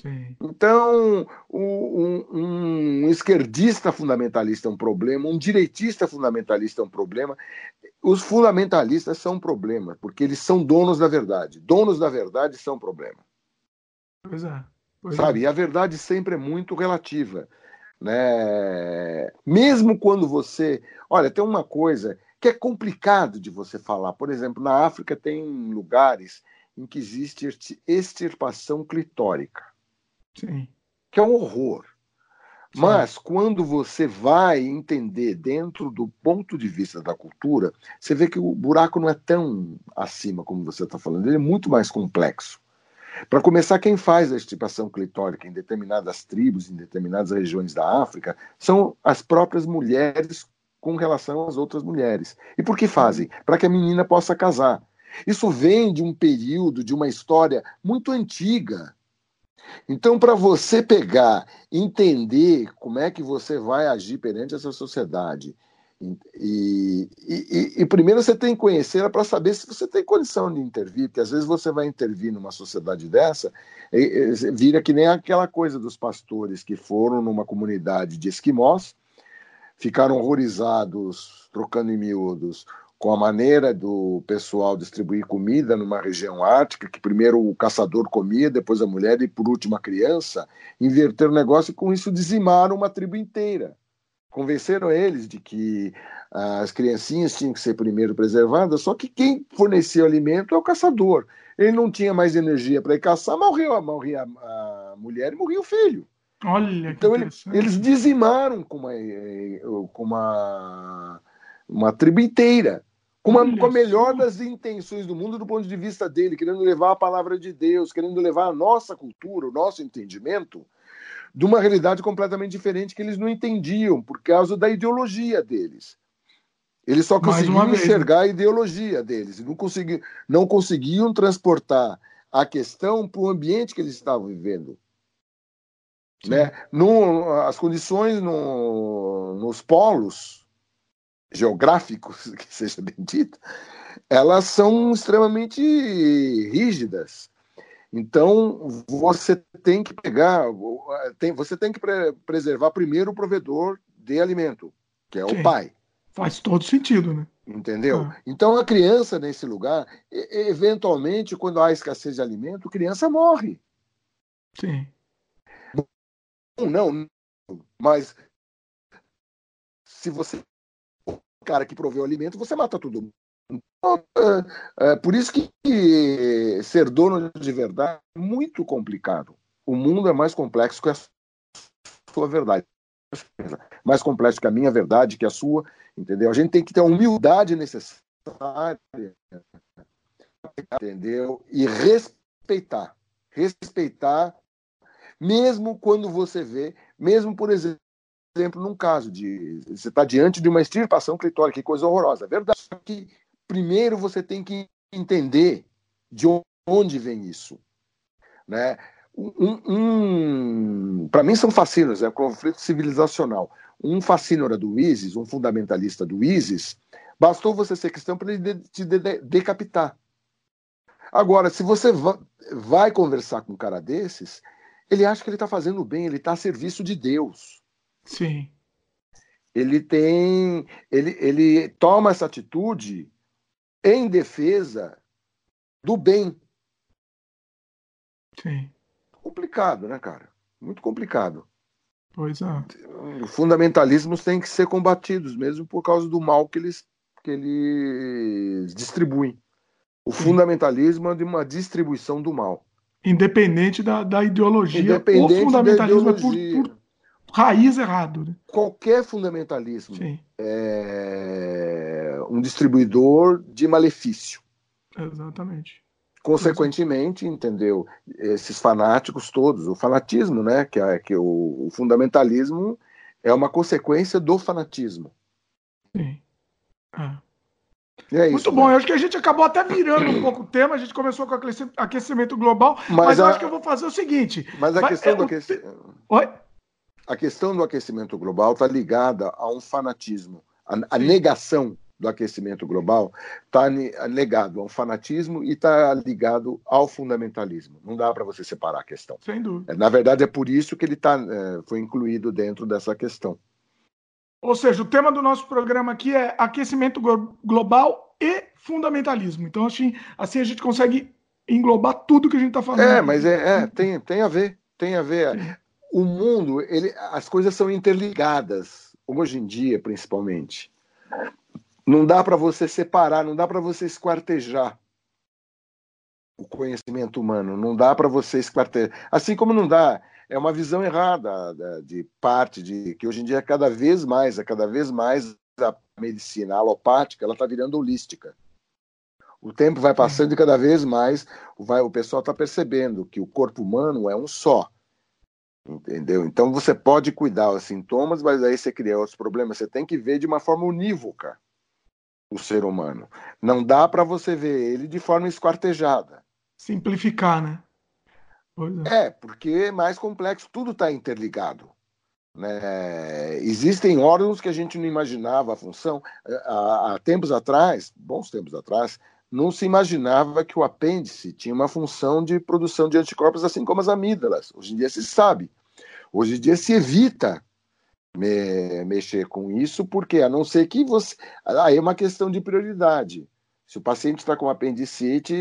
Sim. Então, um, um, esquerdista fundamentalista é um problema, um direitista fundamentalista é um problema. Os fundamentalistas são um problema, porque eles são donos da verdade. Donos da verdade são um problema. Pois é. Pois Sabe? É. E a verdade sempre é muito relativa. Né? Mesmo quando você. Olha, tem uma coisa que é complicado de você falar. Por exemplo, na África tem lugares em que existe extirpação clitórica, Sim. que é um horror. Sim. Mas quando você vai entender dentro do ponto de vista da cultura, você vê que o buraco não é tão acima como você está falando, ele é muito mais complexo. Para começar, quem faz a extirpação clitórica em determinadas tribos, em determinadas regiões da África, são as próprias mulheres com relação às outras mulheres. E por que fazem? Para que a menina possa casar. Isso vem de um período, de uma história muito antiga. Então, para você pegar, entender como é que você vai agir perante essa sociedade, e, e, e, primeiro você tem que conhecê-la para saber se você tem condição de intervir, porque às vezes você vai intervir numa sociedade dessa, e, e, vira que nem aquela coisa dos pastores que foram numa comunidade de esquimós, ficaram horrorizados, trocando em miúdos, com a maneira do pessoal distribuir comida numa região ártica, que primeiro o caçador comia, depois a mulher e por último a criança, inverteram o negócio e com isso dizimaram uma tribo inteira. Convenceram eles de que as criancinhas tinham que ser primeiro preservadas, só que quem fornecia o alimento é o caçador. Ele não tinha mais energia para ir caçar, morreu, morria a mulher e morria o filho. Olha, então ele, eles dizimaram com uma, eh, com uma, uma tribo inteira, com, uma, com a melhor das intenções do mundo do ponto de vista dele, querendo levar a palavra de Deus, querendo levar a nossa cultura, o nosso entendimento, de uma realidade completamente diferente que eles não entendiam por causa da ideologia deles. Eles só conseguiam enxergar a ideologia deles, não, consegui, não conseguiam transportar a questão para o ambiente que eles estavam vivendo. Né? No, as condições no, nos polos geográficos, que seja bem dito, elas são extremamente rígidas. Então, você tem que pegar, tem, você tem que pre preservar primeiro o provedor de alimento, que é Sim. o pai. Faz todo sentido, né? Entendeu? Ah. Então, a criança nesse lugar, eventualmente, quando há escassez de alimento, a criança morre. Sim não, mas se você o cara que proveu o alimento, você mata todo mundo. Então, é, é, por isso que ser dono de verdade é muito complicado. O mundo é mais complexo que a sua verdade. Mais complexo que a minha verdade, que a sua, entendeu? A gente tem que ter a humildade necessária, entendeu? E respeitar. Respeitar, mesmo quando você vê, mesmo, por exemplo, num caso de você está diante de uma extirpação clitórica, que coisa horrorosa. É verdade que primeiro você tem que entender de onde vem isso. Né? Um, um para mim são fascínios, é um conflito civilizacional. Um fascínora do ISIS, um fundamentalista do ISIS, bastou você ser cristão para ele te decapitar. Agora, se você vai conversar com um cara desses, ele acha que ele está fazendo bem, ele está a serviço de Deus. Sim. Ele tem. Ele, ele toma essa atitude em defesa do bem. Sim. Complicado, né, cara? Muito complicado. Pois é. Fundamentalismos têm que ser combatidos, mesmo por causa do mal que eles, que eles distribuem. O Sim. fundamentalismo é de uma distribuição do mal. Independente da, da ideologia. Independente o fundamentalismo ideologia. é por, por, raiz errado. Né? Qualquer fundamentalismo Sim. é um distribuidor de malefício. Exatamente. Consequentemente, entendeu? Esses fanáticos todos, o fanatismo, né? Que, é, que o, o fundamentalismo é uma consequência do fanatismo. Sim. É. É isso, Muito bom, né? eu acho que a gente acabou até virando um pouco o tema, a gente começou com aquecimento global, mas, mas eu a... acho que eu vou fazer o seguinte. Mas a questão é, do aquecimento. Oi? A questão do aquecimento global está ligada a um fanatismo, a, a negação do aquecimento global está ligado ao fanatismo e está ligado ao fundamentalismo. Não dá para você separar a questão. Sem dúvida. Na verdade, é por isso que ele tá, é, foi incluído dentro dessa questão. Ou seja, o tema do nosso programa aqui é aquecimento global e fundamentalismo. Então, assim, assim a gente consegue englobar tudo que a gente está falando. É, mas é, é, tem, tem a ver. Tem a ver. O mundo, ele, as coisas são interligadas, hoje em dia, principalmente. Não dá para você separar, não dá para você esquartejar o conhecimento humano, não dá para você esquartejar. Assim como não dá, é uma visão errada de parte de que hoje em dia é cada vez mais, é cada vez mais a medicina alopática, ela está virando holística. O tempo vai passando e cada vez mais vai, o pessoal está percebendo que o corpo humano é um só. Entendeu? Então você pode cuidar dos sintomas, mas aí você cria outros problemas. Você tem que ver de uma forma unívoca o ser humano. Não dá para você ver ele de forma esquartejada. Simplificar, né? É. é. porque é mais complexo, tudo está interligado. Né? Existem órgãos que a gente não imaginava a função. Há, há tempos atrás, bons tempos atrás, não se imaginava que o apêndice tinha uma função de produção de anticorpos, assim como as amígdalas. Hoje em dia se sabe. Hoje em dia se evita me, mexer com isso, porque a não ser que você. Aí é uma questão de prioridade. Se o paciente está com apendicite,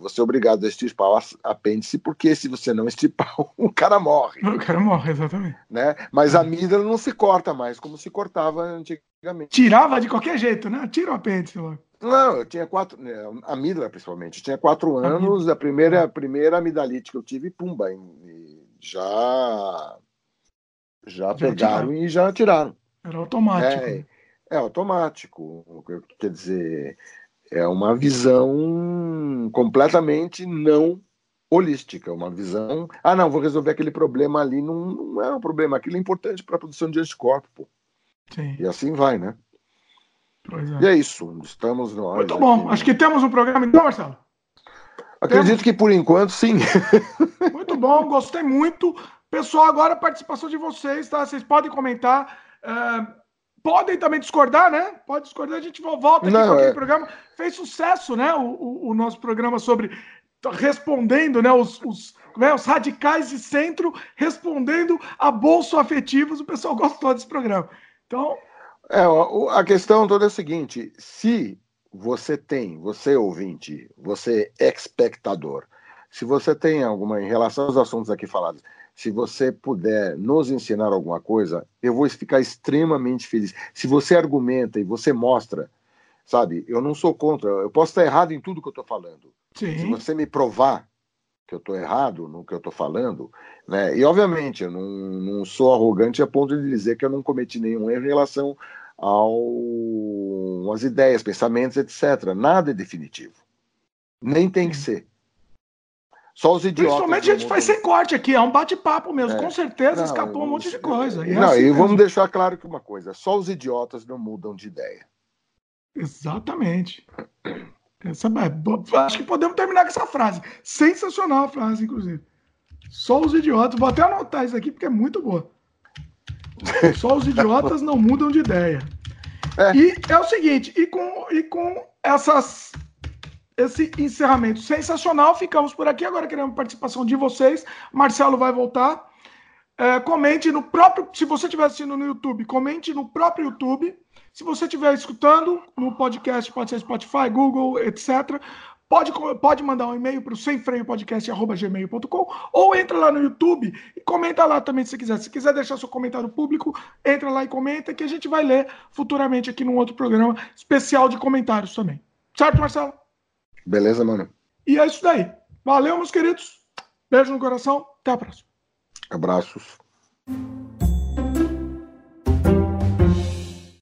você é obrigado a extirpar o apêndice, porque se você não extirpar, o cara morre. O cara morre, exatamente. Né? Mas a amígdala não se corta mais, como se cortava antigamente. Tirava de qualquer jeito, né? Tira o apêndice logo. Não, eu tinha quatro. Né, amígdala, principalmente. Eu tinha quatro anos, a primeira, a primeira amidalite que eu tive, pumba. Já já, já pegaram tiraram. e já tiraram. Era automático. É, é automático. Quer dizer, é uma visão completamente não holística, uma visão. Ah, não, vou resolver aquele problema ali. Não, não é um problema, aquilo é importante para a produção de anticorpo. Sim. E assim vai, né? É. E é isso, estamos nós. Muito bom, aqui. acho que temos um programa então, Marcelo. Acredito temos... que por enquanto sim. Muito bom, gostei muito. Pessoal, agora a participação de vocês, tá? Vocês podem comentar. Uh, podem também discordar, né? Pode discordar, a gente volta aqui Não, com aquele é... programa. Fez sucesso, né? O, o, o, nosso programa sobre respondendo, né? Os, os, né? os radicais de centro respondendo a bolso afetivos. O pessoal gostou desse programa. Então. É, a questão toda é a seguinte: se você tem, você ouvinte, você espectador, se você tem alguma em relação aos assuntos aqui falados, se você puder nos ensinar alguma coisa, eu vou ficar extremamente feliz. Se você argumenta e você mostra, sabe, eu não sou contra, eu posso estar errado em tudo que eu estou falando. Sim. Se você me provar que eu estou errado no que eu estou falando, né? E obviamente eu não, não sou arrogante a ponto de dizer que eu não cometi nenhum erro em relação às ideias, pensamentos, etc. Nada é definitivo. Nem tem que ser. Só os idiotas. Principalmente a gente faz sem corte aqui, é um bate-papo mesmo. É. Com certeza não, escapou um monte de coisa. E é não, assim e vamos deixar claro que uma coisa: só os idiotas não mudam de ideia. Exatamente. Essa, é, acho que podemos terminar com essa frase. Sensacional a frase, inclusive. Só os idiotas. Vou até anotar isso aqui porque é muito boa. Só os idiotas não mudam de ideia. É. E é o seguinte, e com, e com essas esse encerramento sensacional. Ficamos por aqui. Agora queremos participação de vocês. Marcelo vai voltar. É, comente no próprio. Se você estiver assistindo no YouTube, comente no próprio YouTube. Se você estiver escutando no podcast, pode ser Spotify, Google, etc. Pode, pode mandar um e-mail para o semfreiopodcast.gmail.com ou entra lá no YouTube e comenta lá também se quiser. Se quiser deixar seu comentário público, entra lá e comenta que a gente vai ler futuramente aqui num outro programa especial de comentários também. Certo, Marcelo? Beleza, mano? E é isso daí. Valeu, meus queridos. Beijo no coração. Até a próxima. Abraços.